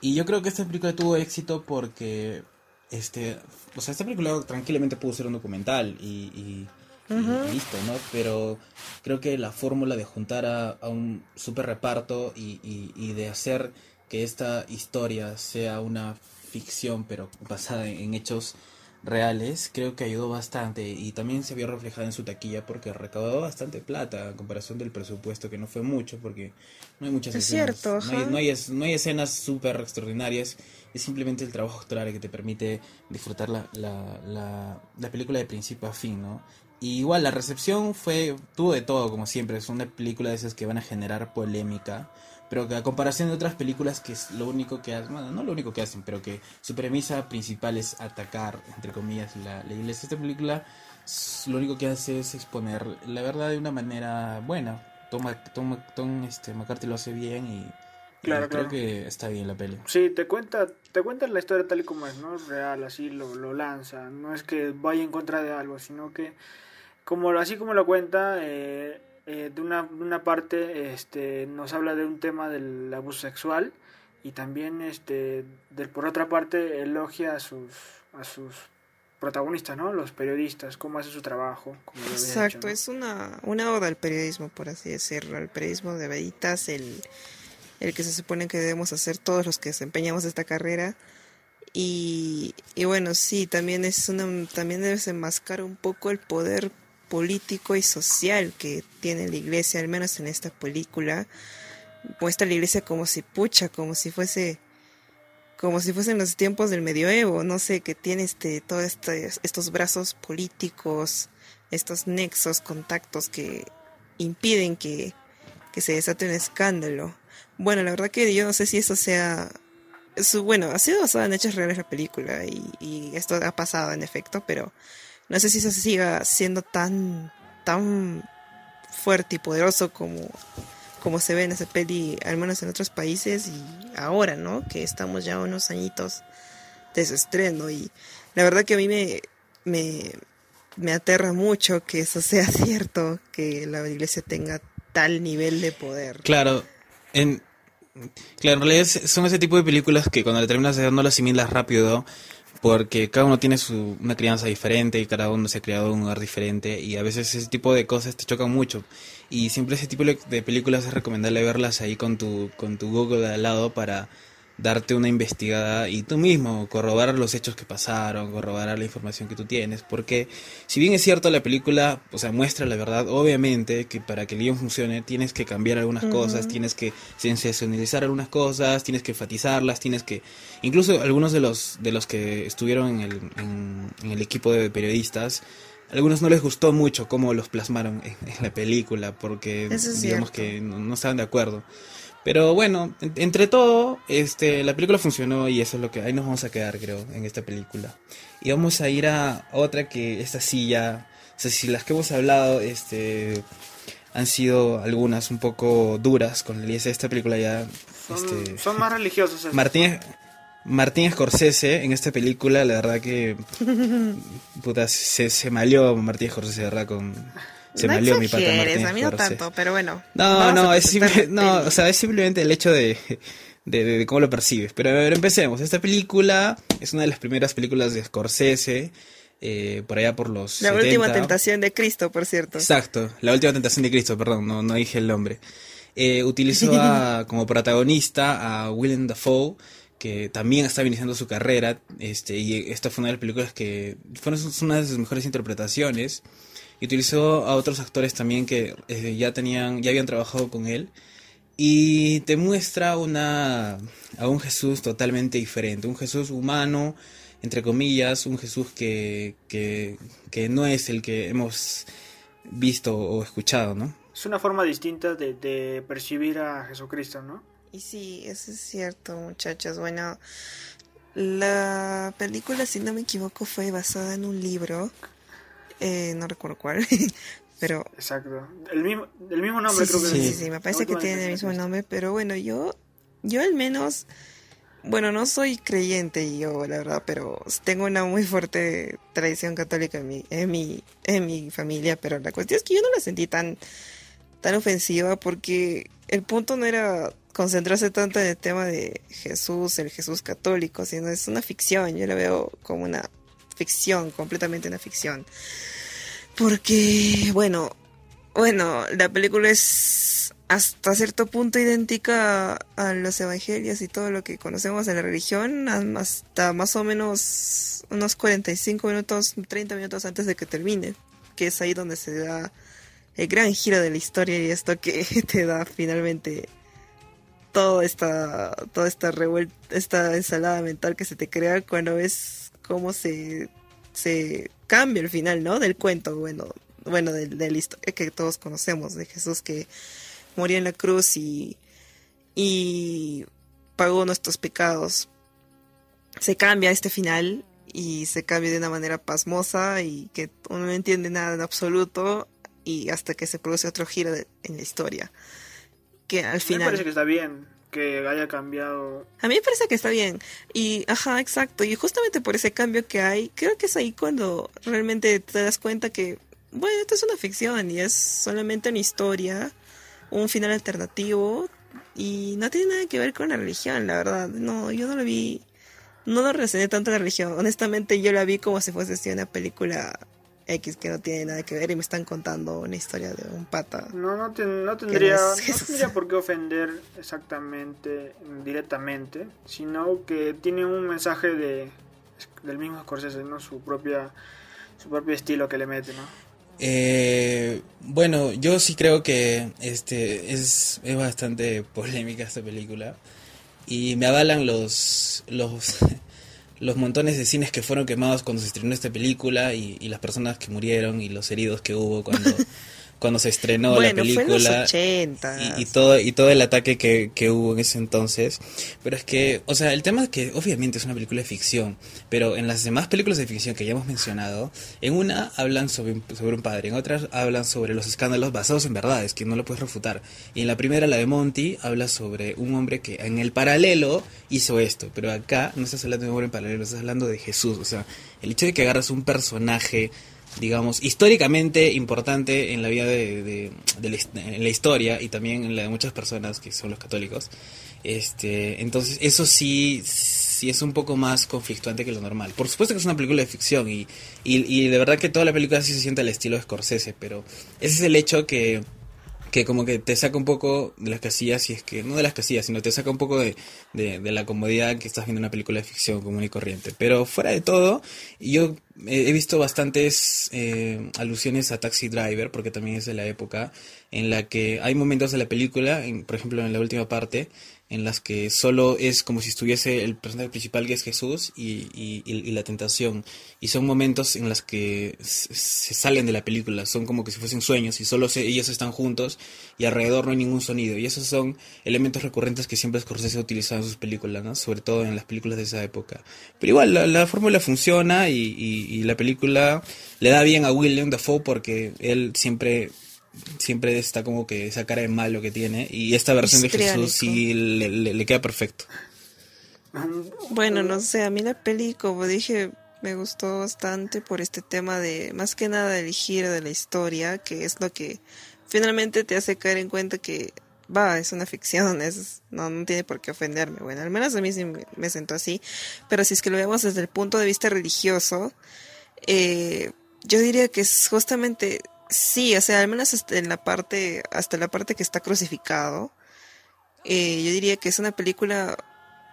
Y yo creo que esta película tuvo éxito porque este, o sea, esta película tranquilamente pudo ser un documental y, listo, ¿no? Pero creo que la fórmula de juntar a, un super reparto y, y, de hacer que esta historia sea una ficción, pero basada en hechos reales, creo que ayudó bastante y también se vio reflejada en su taquilla porque recaudó bastante plata en comparación del presupuesto, que no fue mucho porque no hay muchas es escenas. Cierto, no, hay, no, hay, no hay escenas súper extraordinarias, es simplemente el trabajo actoral que te permite disfrutar la, la, la, la película de principio a fin, ¿no? Y igual la recepción fue, tuvo de todo como siempre, es una película de esas que van a generar polémica pero que a comparación de otras películas que es lo único que hacen, bueno, no lo único que hacen, pero que su premisa principal es atacar, entre comillas, la, iglesia. Esta película lo único que hace es exponer la verdad de una manera buena. Toma, toma, Tom este, McCarthy lo hace bien y, claro, creo que está bien la peli. Sí, te cuenta, te cuenta la historia tal y como es, ¿no? Real, así lo, lo lanza. No es que vaya en contra de algo, sino que como así como lo cuenta, eh, eh, de, una, una, parte este, nos habla de un tema del abuso sexual y también este, del, por otra parte elogia a sus, a sus protagonistas, ¿no? Los periodistas, cómo hace su trabajo. Exacto, es una, una oda al periodismo, por así decirlo, al periodismo de veritas, el, el que se supone que debemos hacer todos los que desempeñamos esta carrera. Y, y bueno, sí, también es una, también debes enmascar un poco el poder político y social que tiene la iglesia, al menos en esta película, muestra la iglesia como si pucha, como si fuese como si fuesen los tiempos del medioevo, no sé, que tiene este todos este, estos brazos políticos, estos nexos, contactos que impiden que, que se desate un escándalo. Bueno, la verdad que yo no sé si eso sea bueno, ha sido basada en hechos reales la película y esto ha pasado en efecto, pero no sé si eso siga siendo tan, tan fuerte y poderoso como, como se ve en esa peli, al menos en otros países y ahora, ¿no? Que estamos ya unos añitos de estreno y la verdad que a mí me, me, me aterra mucho que eso sea cierto, que la iglesia tenga tal nivel de poder. Claro, en, claro, en realidad son ese tipo de películas que cuando le terminas de no las asimilas rápido porque cada uno tiene su, una crianza diferente y cada uno se ha criado en un lugar diferente y a veces ese tipo de cosas te chocan mucho. Y siempre ese tipo de películas es recomendable verlas ahí con tu, con tu Google al lado para darte una investigada y tú mismo corroborar los hechos que pasaron, corroborar la información que tú tienes, porque si bien es cierto la película, o sea, muestra la verdad, obviamente que para que el guion funcione tienes que cambiar algunas cosas, tienes que sensacionalizar algunas cosas, tienes que enfatizarlas, tienes que incluso algunos de los de los que estuvieron en el, en, el equipo de periodistas algunos no les gustó mucho cómo los plasmaron en, la película porque digamos que no estaban de acuerdo. Pero bueno, entre todo, este, la película funcionó y eso es lo que ahí nos vamos a quedar, creo, en esta película. Y vamos a ir a otra que esta sí ya, o sea, si las que hemos hablado, este, han sido algunas un poco duras con la esta película ya, son, este, son más religiosas. Martín, Martín Scorsese en esta película, la verdad que puta, se, se malió Martín Scorsese, verdad, con se no me mi pata Martín a mí no tanto, pero bueno. No, no, es, no o sea, es simplemente el hecho de, de, cómo lo percibes. Pero a ver, empecemos. Esta película es una de las primeras películas de Scorsese. Eh, por allá por los. La última tentación de Cristo, por cierto. Exacto, la última tentación de Cristo, perdón, no, no dije el nombre. Eh, utilizó como protagonista a Willem Dafoe, que también estaba iniciando su carrera, este, y esta fue una de las películas que fueron una de sus mejores interpretaciones y utilizó a otros actores también que eh, ya tenían ya habían trabajado con él. Y te muestra una a un Jesús totalmente diferente un Jesús humano entre comillas un Jesús que, que, que no es el que hemos visto o escuchado no es una forma distinta de, de percibir a Jesucristo no y sí eso es cierto muchachos. Bueno La película, si no me equivoco, fue basada en un libro. Eh, no recuerdo cuál. pero. Exacto. El mismo, el mismo nombre, sí, creo que sí, sí, sí, me parece que tiene el mismo nombre. Pero bueno, yo. Yo al menos. Bueno, no soy creyente yo, la verdad, pero tengo una muy fuerte tradición católica en mi, en mi, en mi familia, pero la cuestión es que yo no la sentí tan, tan ofensiva porque el punto no era concentrarse tanto en el tema de Jesús, el Jesús católico, sino es una ficción, yo la veo como una ficción, completamente una ficción. Porque, bueno, bueno, la película es hasta cierto punto idéntica a los evangelios y todo lo que conocemos de la religión, hasta más o menos unos 45 minutos, 30 minutos antes de que termine, que es ahí donde se da el gran giro de la historia y esto que te da finalmente toda esta, toda esta revuelta, esta ensalada mental que se te crea cuando ves cómo se, se cambia el final, ¿no? Del cuento, bueno, bueno, de, de la historia que todos conocemos, de Jesús que murió en la cruz y, y pagó nuestros pecados. Se cambia este final y se cambia de una manera pasmosa y que uno no entiende nada en absoluto y hasta que se produce otro giro de, en la historia. Que al final... Me parece que está bien que haya cambiado. A mí me parece que está bien. Y, ajá, exacto. Y justamente por ese cambio que hay, creo que es ahí cuando realmente te das cuenta que, bueno, esto es una ficción y es solamente una historia, un final alternativo y no tiene nada que ver con la religión, la verdad. No, yo no lo vi, no lo relacioné tanto a la religión. Honestamente, yo la vi como si fuese así una película X que no tiene nada que ver y me están contando una historia de un pata. No, no, ten, no tendría, no es tendría por qué ofender exactamente, directamente, sino que tiene un mensaje de del mismo Scorsese, ¿no? Su propia su propio estilo que le mete, ¿no? Eh, bueno, yo sí creo que este es, es bastante polémica esta película y me avalan los los los montones de cines que fueron quemados cuando se estrenó esta película y, y las personas que murieron y los heridos que hubo cuando cuando se estrenó bueno, la película fue en los 80. y, y todo y todo el ataque que, que hubo en ese entonces. Pero es que o sea el tema es que obviamente es una película de ficción pero en las demás películas de ficción que ya hemos mencionado en una hablan sobre sobre un padre en otras hablan sobre los escándalos basados en verdades que no lo puedes refutar. Y en la primera la de Monty habla sobre un hombre que en el paralelo hizo esto pero acá no estás hablando de un hombre en paralelo estás hablando de Jesús. O sea el hecho de que agarras un personaje digamos, históricamente importante en la vida de, de, de la, en la historia y también en la de muchas personas que son los católicos. Este, entonces, eso sí, sí es un poco más conflictuante que lo normal. Por supuesto que es una película de ficción y, y, y de verdad que toda la película sí se siente al estilo de Scorsese, pero ese es el hecho que que como que te saca un poco de las casillas, y es que, no de las casillas, sino te saca un poco de, de, de, la comodidad que estás viendo una película de ficción común y corriente. Pero fuera de todo, yo he visto bastantes eh, alusiones a Taxi Driver, porque también es de la época, en la que hay momentos de la película, en, por ejemplo en la última parte, en las que solo es como si estuviese el personaje principal que es Jesús y, y, la tentación. Y son momentos en los que se, se, salen de la película, son como que si fuesen sueños y solo se, ellos están juntos y alrededor no hay ningún sonido. Y esos son elementos recurrentes que siempre Scorsese ha utilizado en sus películas, ¿no? sobre todo en las películas de esa época. Pero igual, la, la fórmula funciona y, y, la película le da bien a William Dafoe porque él siempre siempre está como que esa cara de malo que tiene y esta versión de Jesús sí le, le, le, queda perfecto. Bueno, no sé, a mí la peli, como dije, me gustó bastante por este tema de, más que nada, el giro de la historia, que es lo que finalmente te hace caer en cuenta que, va, es una ficción, es, no, no tiene por qué ofenderme. Bueno, al menos a mí sí me, me sentó así, pero si es que lo vemos desde el punto de vista religioso, eh, yo diría que es justamente Sí, o sea, al menos hasta en la parte, hasta la parte que está crucificado, eh, yo diría que es una película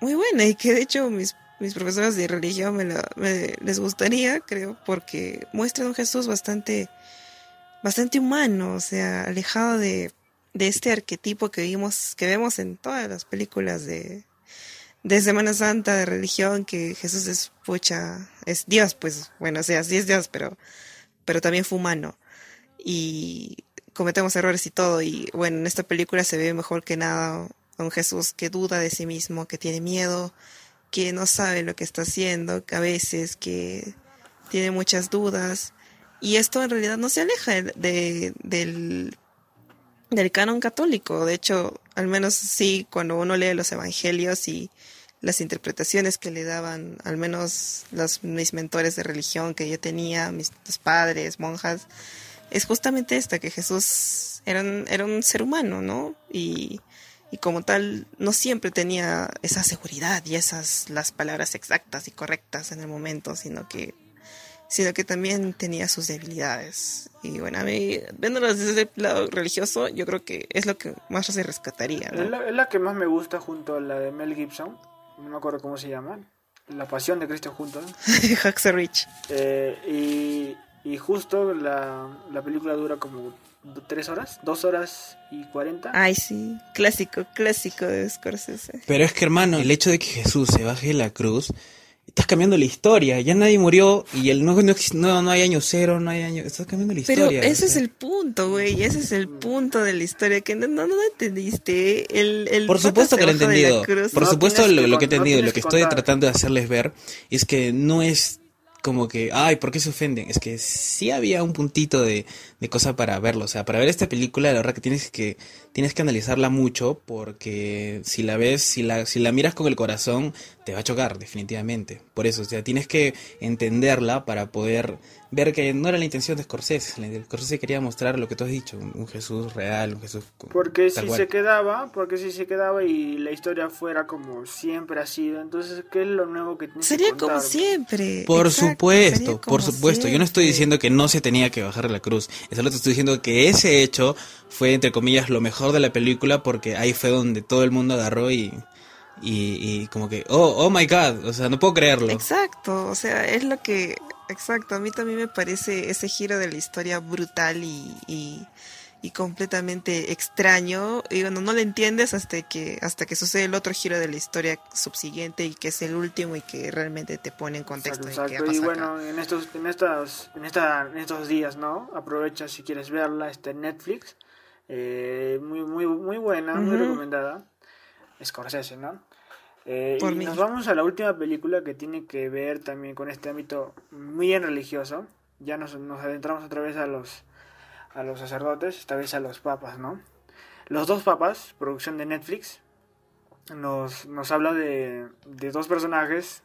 muy buena y que de hecho mis, mis profesoras de religión me, les gustaría, creo, porque muestran un Jesús bastante, bastante humano, o sea, alejado de, de este arquetipo que vimos, que vemos en todas las películas de, de Semana Santa, de religión, que Jesús es pucha, es Dios, pues, bueno, o sea, sí es Dios, pero, pero también fue humano y cometemos errores y todo. Y bueno, en esta película se ve mejor que nada a un Jesús que duda de sí mismo, que tiene miedo, que no sabe lo que está haciendo, que a veces que tiene muchas dudas. Y esto en realidad no se aleja de, del, del canon católico. De hecho, al menos sí, cuando uno lee los evangelios y las interpretaciones que le daban, al menos los, mis mentores de religión que yo tenía, mis padres, monjas, es justamente esta, que Jesús era un, era un ser humano, ¿no? Y, y como tal no siempre tenía esa seguridad y esas las palabras exactas y correctas en el momento, sino que sino que también tenía sus debilidades. Y bueno, a mí, viéndolo desde el lado religioso, yo creo que es lo que más se rescataría. Es, la, que más me gusta junto a la de Mel Gibson, no me acuerdo cómo se llama, La Pasión de Cristo juntos. Huxley Rich. Eh, y, y justo la, la película dura como tres horas, dos horas y cuarenta. Ay, sí, clásico, clásico de Scorsese. Pero es que, hermano, el hecho de que Jesús se baje de la cruz, estás cambiando la historia. Ya nadie murió y el no, no, no hay año cero, no hay año. Estás cambiando la historia. Pero ese es el punto, güey. Ese es el punto de la historia que no, no, no entendiste. El, el Por supuesto que lo he entendido. Por supuesto lo, lo, que he entendido, lo que estoy tratando de hacerles ver es que no es como que, ay, ¿por qué se ofenden? Es que sí había un puntito de, de cosa para verlo. O sea, para ver esta película, la verdad que tienes que, tienes que analizarla mucho, porque si la ves, si la, si la miras con el corazón, te va a chocar, definitivamente. Por eso, o sea, tienes que entenderla para poder ver que no era la intención de Scorsese. Scorsese quería mostrar lo que tú has dicho, un Jesús real, un Jesús. Porque si se quedaba, porque si se quedaba y la historia fuera como siempre ha sido, entonces, ¿qué es lo nuevo que tiene Sería como siempre. Por supuesto, por supuesto. Yo no estoy diciendo que no se tenía que bajar la cruz. Es lo que estoy diciendo que ese hecho fue, entre comillas, lo mejor de la película porque ahí fue donde todo el mundo agarró y y, como que, oh, oh my god, o sea, no puedo creerlo. Exacto, o sea, es lo que, exacto, a mí también me parece ese giro de la historia brutal y, y, completamente extraño. Y bueno, no lo entiendes hasta que, hasta que sucede el otro giro de la historia subsiguiente y que es el último y que realmente te pone en contexto. Exacto, y bueno, en estos, en, estas, en, esta, en estos días, ¿no? Aprovecha si quieres verla, está en Netflix. Eh, muy, muy, muy buena, muy recomendada. Scorsese, ¿no? Eh, y nos vamos a la última película que tiene que ver también con este ámbito muy en religioso. Ya nos, nos adentramos otra vez a los, a los sacerdotes, esta vez a los papas, ¿no? Los dos papas, producción de Netflix, nos, nos habla de, de dos personajes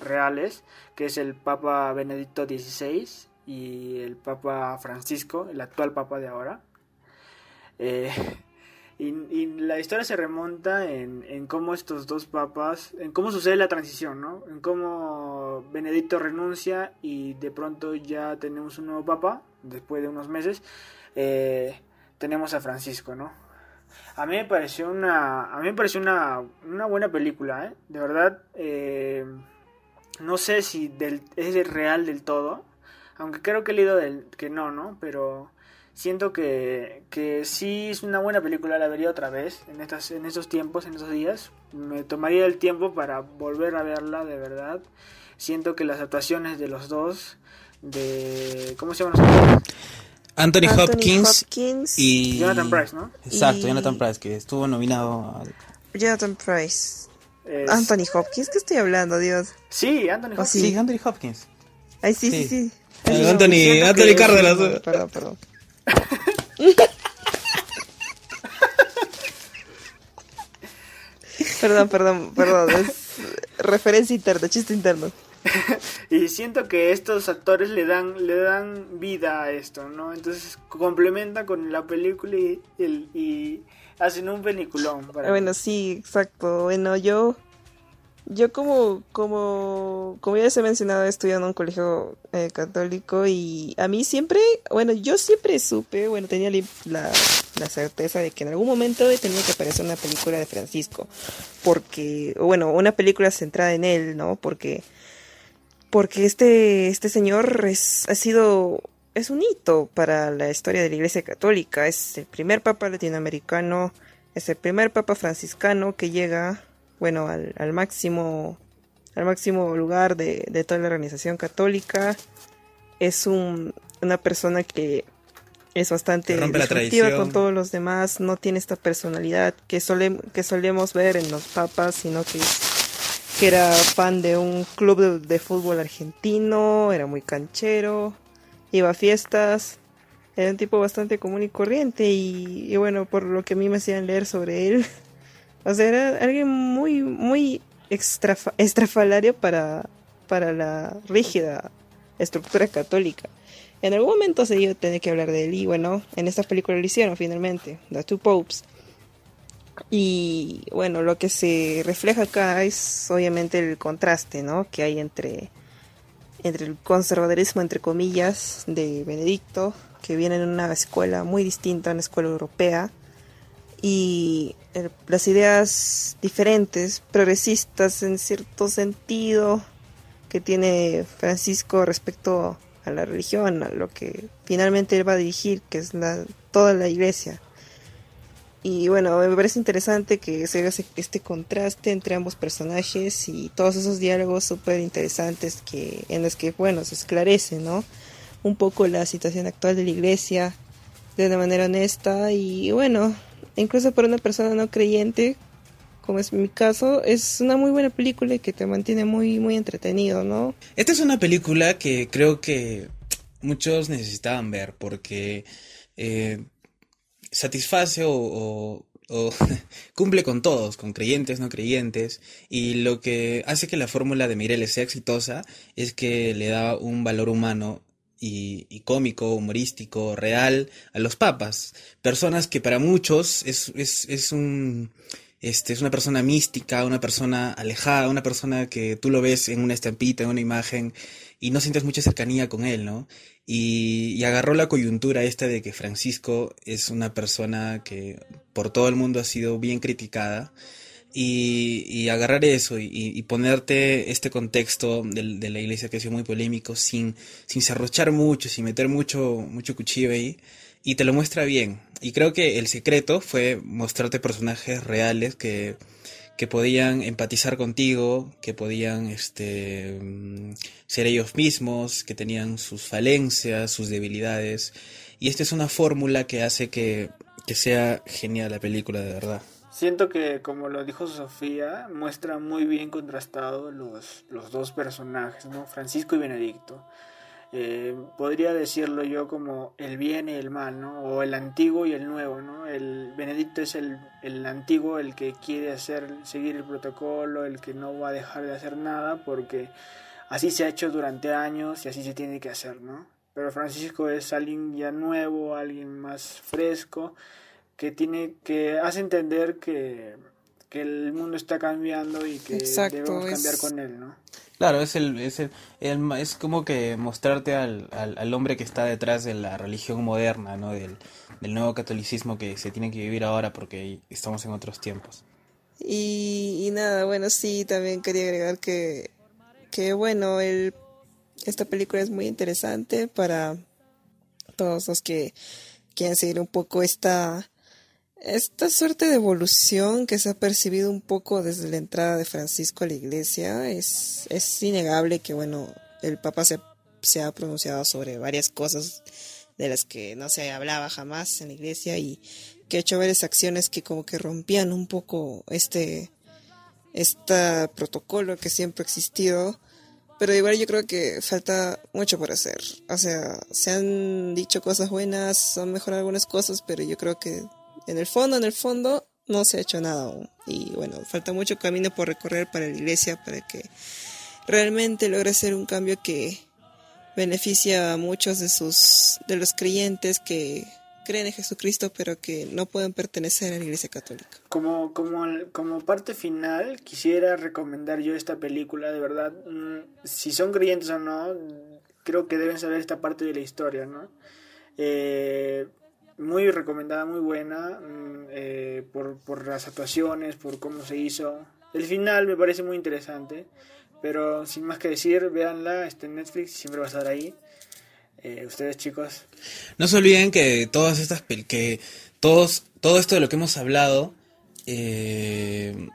reales, que es el Papa Benedicto XVI y el Papa Francisco, el actual Papa de ahora. Eh, y, la historia se remonta en, en, cómo estos dos papas, en cómo sucede la transición, ¿no? En cómo Benedicto renuncia y de pronto ya tenemos un nuevo papa, después de unos meses, eh, tenemos a Francisco, ¿no? A mí me pareció una, a mí me pareció una, una buena película, ¿eh? De verdad, eh, no sé si del, es real del todo, aunque creo que he leído del, que no, ¿no? Pero siento que, que sí es una buena película, la vería otra vez en, estas, en estos tiempos, en esos días. Me tomaría el tiempo para volver a verla, de verdad. Siento que las actuaciones de los dos, de... ¿Cómo se llaman Anthony, Hopkins, y Jonathan Price, ¿no? Exacto, Jonathan Price, que estuvo nominado Jonathan Price. Anthony Hopkins, ¿qué estoy hablando, Dios? Sí, Anthony Hopkins. sí? Anthony Hopkins. Ay, sí, sí, sí. Anthony, Anthony Cárdenas. Perdón, perdón. Perdón, perdón, perdón. Es referencia interna, chiste interno. y siento que estos actores le dan le dan vida a esto, ¿no? Entonces complementa con la película y, y hacen un peliculón. Para bueno, sí, exacto. Bueno, yo yo como, como, como ya les he mencionado, estudiando en un colegio eh, católico y a mí siempre, bueno, yo siempre supe, bueno, tenía la, la, certeza de que en algún momento tenía que aparecer una película de Francisco, porque, bueno, una película centrada en él, ¿no? Porque, porque este, este señor es, ha sido, es un hito para la historia de la Iglesia Católica, es el primer papa latinoamericano, es el primer papa franciscano que llega bueno, al, al máximo al máximo lugar de, de, toda la organización católica. Es un, una persona que es bastante disruptiva con todos los demás, no tiene esta personalidad que, que solemos ver en los papas, sino que que era fan de un club de, fútbol argentino, era muy canchero, iba a fiestas, era un tipo bastante común y corriente y, bueno, por lo que a mí me hacían leer sobre él, o sea, era alguien muy, muy estrafalario para, para la rígida estructura católica. En algún momento se a tener que hablar de él y bueno, en esta película lo hicieron finalmente, The Two Popes. Y bueno, lo que se refleja acá es obviamente el contraste, ¿no? Que hay entre, entre el conservadurismo, entre comillas, de Benedicto, que viene en una escuela muy distinta, una escuela europea, y las ideas diferentes, progresistas en cierto sentido, que tiene Francisco respecto a la religión, a lo que finalmente él va a dirigir, que es la, toda la iglesia. Y bueno, me parece interesante que se haga este contraste entre ambos personajes y todos esos diálogos súper interesantes que, en los que, bueno, se esclarece, ¿no? Un poco la situación actual de la iglesia de una manera honesta y bueno, incluso para una persona no creyente, como es mi caso, es una muy buena película y que te mantiene muy, muy entretenido, ¿no? Esta es una película que creo que muchos necesitaban ver porque eh, satisface o, cumple con todos, con creyentes, no creyentes, y lo que hace que la fórmula de Mireles sea exitosa es que le da un valor humano y, cómico, humorístico, real a los papas, personas que para muchos es, es, es un... Este, es una persona mística, una persona alejada, una persona que tú lo ves en una estampita, en una imagen, y no sientes mucha cercanía con él, ¿no? Y, agarró la coyuntura esta de que Francisco es una persona que por todo el mundo ha sido bien criticada. Y, agarrar eso y, ponerte este contexto de, la iglesia que ha sido muy polémico sin, sin cerrochar mucho, sin meter mucho, mucho cuchillo ahí, y te lo muestra bien. Y creo que el secreto fue mostrarte personajes reales que, que podían empatizar contigo, que podían este, mm, ser ellos mismos, que tenían sus falencias, sus debilidades. Y esta es una fórmula que hace que, que sea genial la película de verdad. Siento que, como lo dijo Sofía, muestra muy bien contrastado los, los dos personajes, ¿no? Francisco y Benedicto. Eh, podría decirlo yo como el bien y el mal, ¿no? O el antiguo y el nuevo, ¿no? El Benedicto es el, el antiguo, el que quiere hacer, seguir el protocolo, el que no va a dejar de hacer nada porque así se ha hecho durante años y así se tiene que hacer, ¿no? Pero Francisco es alguien ya nuevo, alguien más fresco, que tiene, que hace entender que, que el mundo está cambiando y que debemos cambiar con él, ¿no? Claro, es el, es el, es como que mostrarte al, al, hombre que está detrás de la religión moderna, ¿no? Del, del, nuevo catolicismo que se tiene que vivir ahora porque estamos en otros tiempos. Y, y nada, bueno, sí, también quería agregar que, que bueno, el, esta película es muy interesante para todos los que quieren seguir un poco esta esta suerte de evolución que se ha percibido un poco desde la entrada de Francisco a la iglesia es, es innegable que, bueno, el Papa se, se ha pronunciado sobre varias cosas de las que no se hablaba jamás en la iglesia y que ha hecho varias acciones que como que rompían un poco este, este protocolo que siempre ha existido. Pero igual yo creo que falta mucho por hacer. O sea, se han dicho cosas buenas, han mejorado algunas cosas, pero yo creo que en el fondo, en el fondo, no se ha hecho nada aún. Y bueno, falta mucho camino por recorrer para la iglesia para que realmente logre ser un cambio que beneficia a muchos de sus de los creyentes que creen en Jesucristo pero que no pueden pertenecer a la Iglesia Católica. Como, como, como parte final, quisiera recomendar yo esta película, de verdad, mm, si son creyentes o no, creo que deben saber esta parte de la historia, ¿no? Eh, muy recomendada, muy buena, mm, eh, por, por las actuaciones, por cómo se hizo. El final me parece muy interesante, pero sin más que decir, véanla, está en Netflix, siempre va a estar ahí. Eh, ustedes chicos. No se olviden que todas estas que todos todo esto de lo que hemos hablado eh,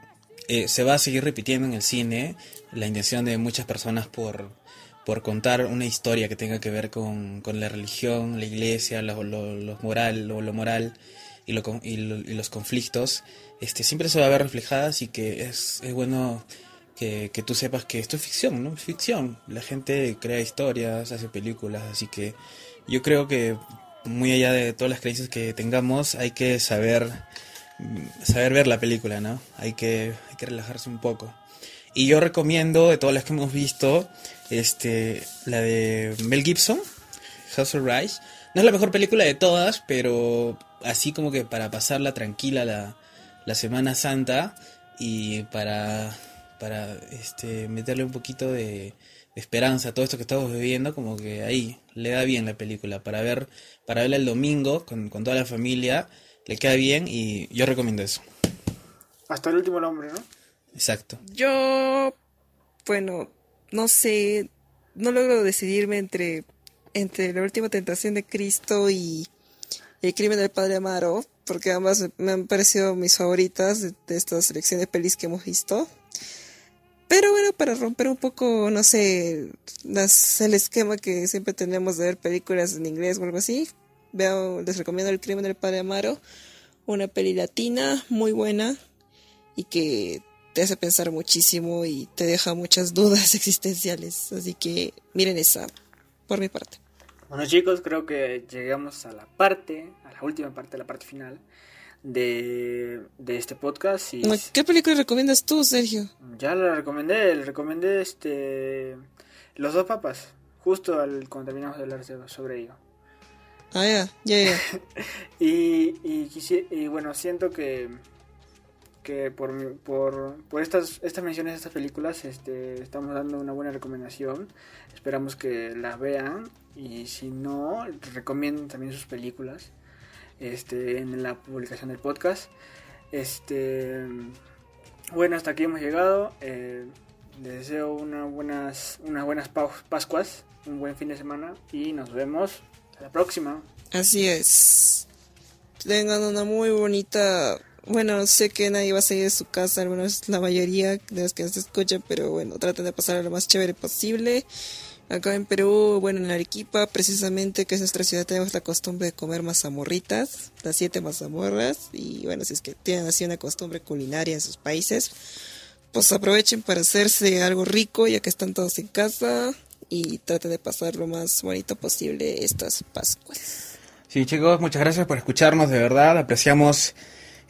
se va a seguir repitiendo en el cine. La intención de muchas personas por por contar una historia que tenga que ver con, la religión, la iglesia, lo, moral, lo, moral y, y, los conflictos, este, siempre se va a ver reflejada, así que es, bueno que, que tú sepas que esto es ficción, ¿no? Es ficción. La gente crea historias, hace películas, así que yo creo que muy allá de todas las creencias que tengamos, hay que saber, saber ver la película, ¿no? Hay que, hay que relajarse un poco. Y yo recomiendo, de todas las que hemos visto, este, la de Mel Gibson, House of Rice. No es la mejor película de todas, pero así como que para pasarla tranquila la, la Semana Santa y para, para este, meterle un poquito de, esperanza a todo esto que estamos viviendo, como que ahí le da bien la película. Para ver, para verla el domingo con, con toda la familia, le queda bien y yo recomiendo eso. Hasta el último nombre, ¿no? Exacto. Yo, bueno, no sé, no logro decidirme entre, entre la última tentación de Cristo y el crimen del padre Amaro, porque ambas me han parecido mis favoritas de, estas selecciones de pelis que hemos visto. Pero bueno, para romper un poco, no sé, las, el esquema que siempre tenemos de ver películas en inglés o algo así, veo, les recomiendo El crimen del padre Amaro, una peli latina muy buena y que te hace pensar muchísimo y te deja muchas dudas existenciales. Así que miren esa, por mi parte. Bueno chicos, creo que llegamos a la parte, a la última parte, a la parte final de, de este podcast. Y... ¿Qué película recomiendas tú, Sergio? Ya la recomendé, le recomendé este Los dos papas, justo al, cuando terminamos de hablar sobre ello. Ah, ya, ya, ya. y, y, y bueno, siento que que por, por, por estas, estas menciones estas películas este, estamos dando una buena recomendación. Esperamos que las vean y si no, recomienden también sus películas este, en la publicación del podcast. Este, bueno, hasta aquí hemos llegado. Eh, les deseo una buenas, unas buenas Pascuas, un buen fin de semana y nos vemos a la próxima. Así es. Tengan una muy bonita bueno, sé que nadie va a salir de su casa, algunos, la mayoría de los que nos escuchan, pero bueno, traten de pasar lo más chévere posible. Acá en Perú, bueno, en Arequipa, precisamente, que es nuestra ciudad, tenemos la costumbre de comer mazamorritas, las siete mazamorras, y bueno, si es que tienen así una costumbre culinaria en sus países, pues aprovechen para hacerse algo rico, ya que están todos en casa, y traten de pasar lo más bonito posible estas Pascuas. Sí, chicos, muchas gracias por escucharnos, de verdad, apreciamos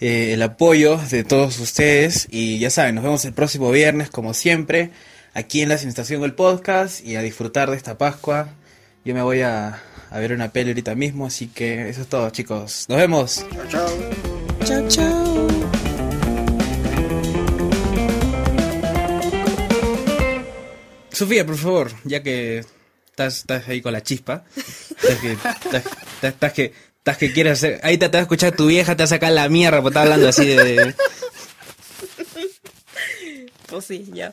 eh, el apoyo de todos ustedes y ya saben, nos vemos el próximo viernes como siempre aquí en la Estación del Podcast y a disfrutar de esta Pascua. Yo me voy a, a ver una peli ahorita mismo, así que eso es todo chicos. Nos vemos. Chao, chao. Chao, chao. Sofía, por favor, ya que estás, estás ahí con la chispa, estás que, estás que Estás que quieres hacer. Ahí te, te va a escuchar tu vieja, te va a sacar la mierda, porque está hablando así de. Pues sí, ya.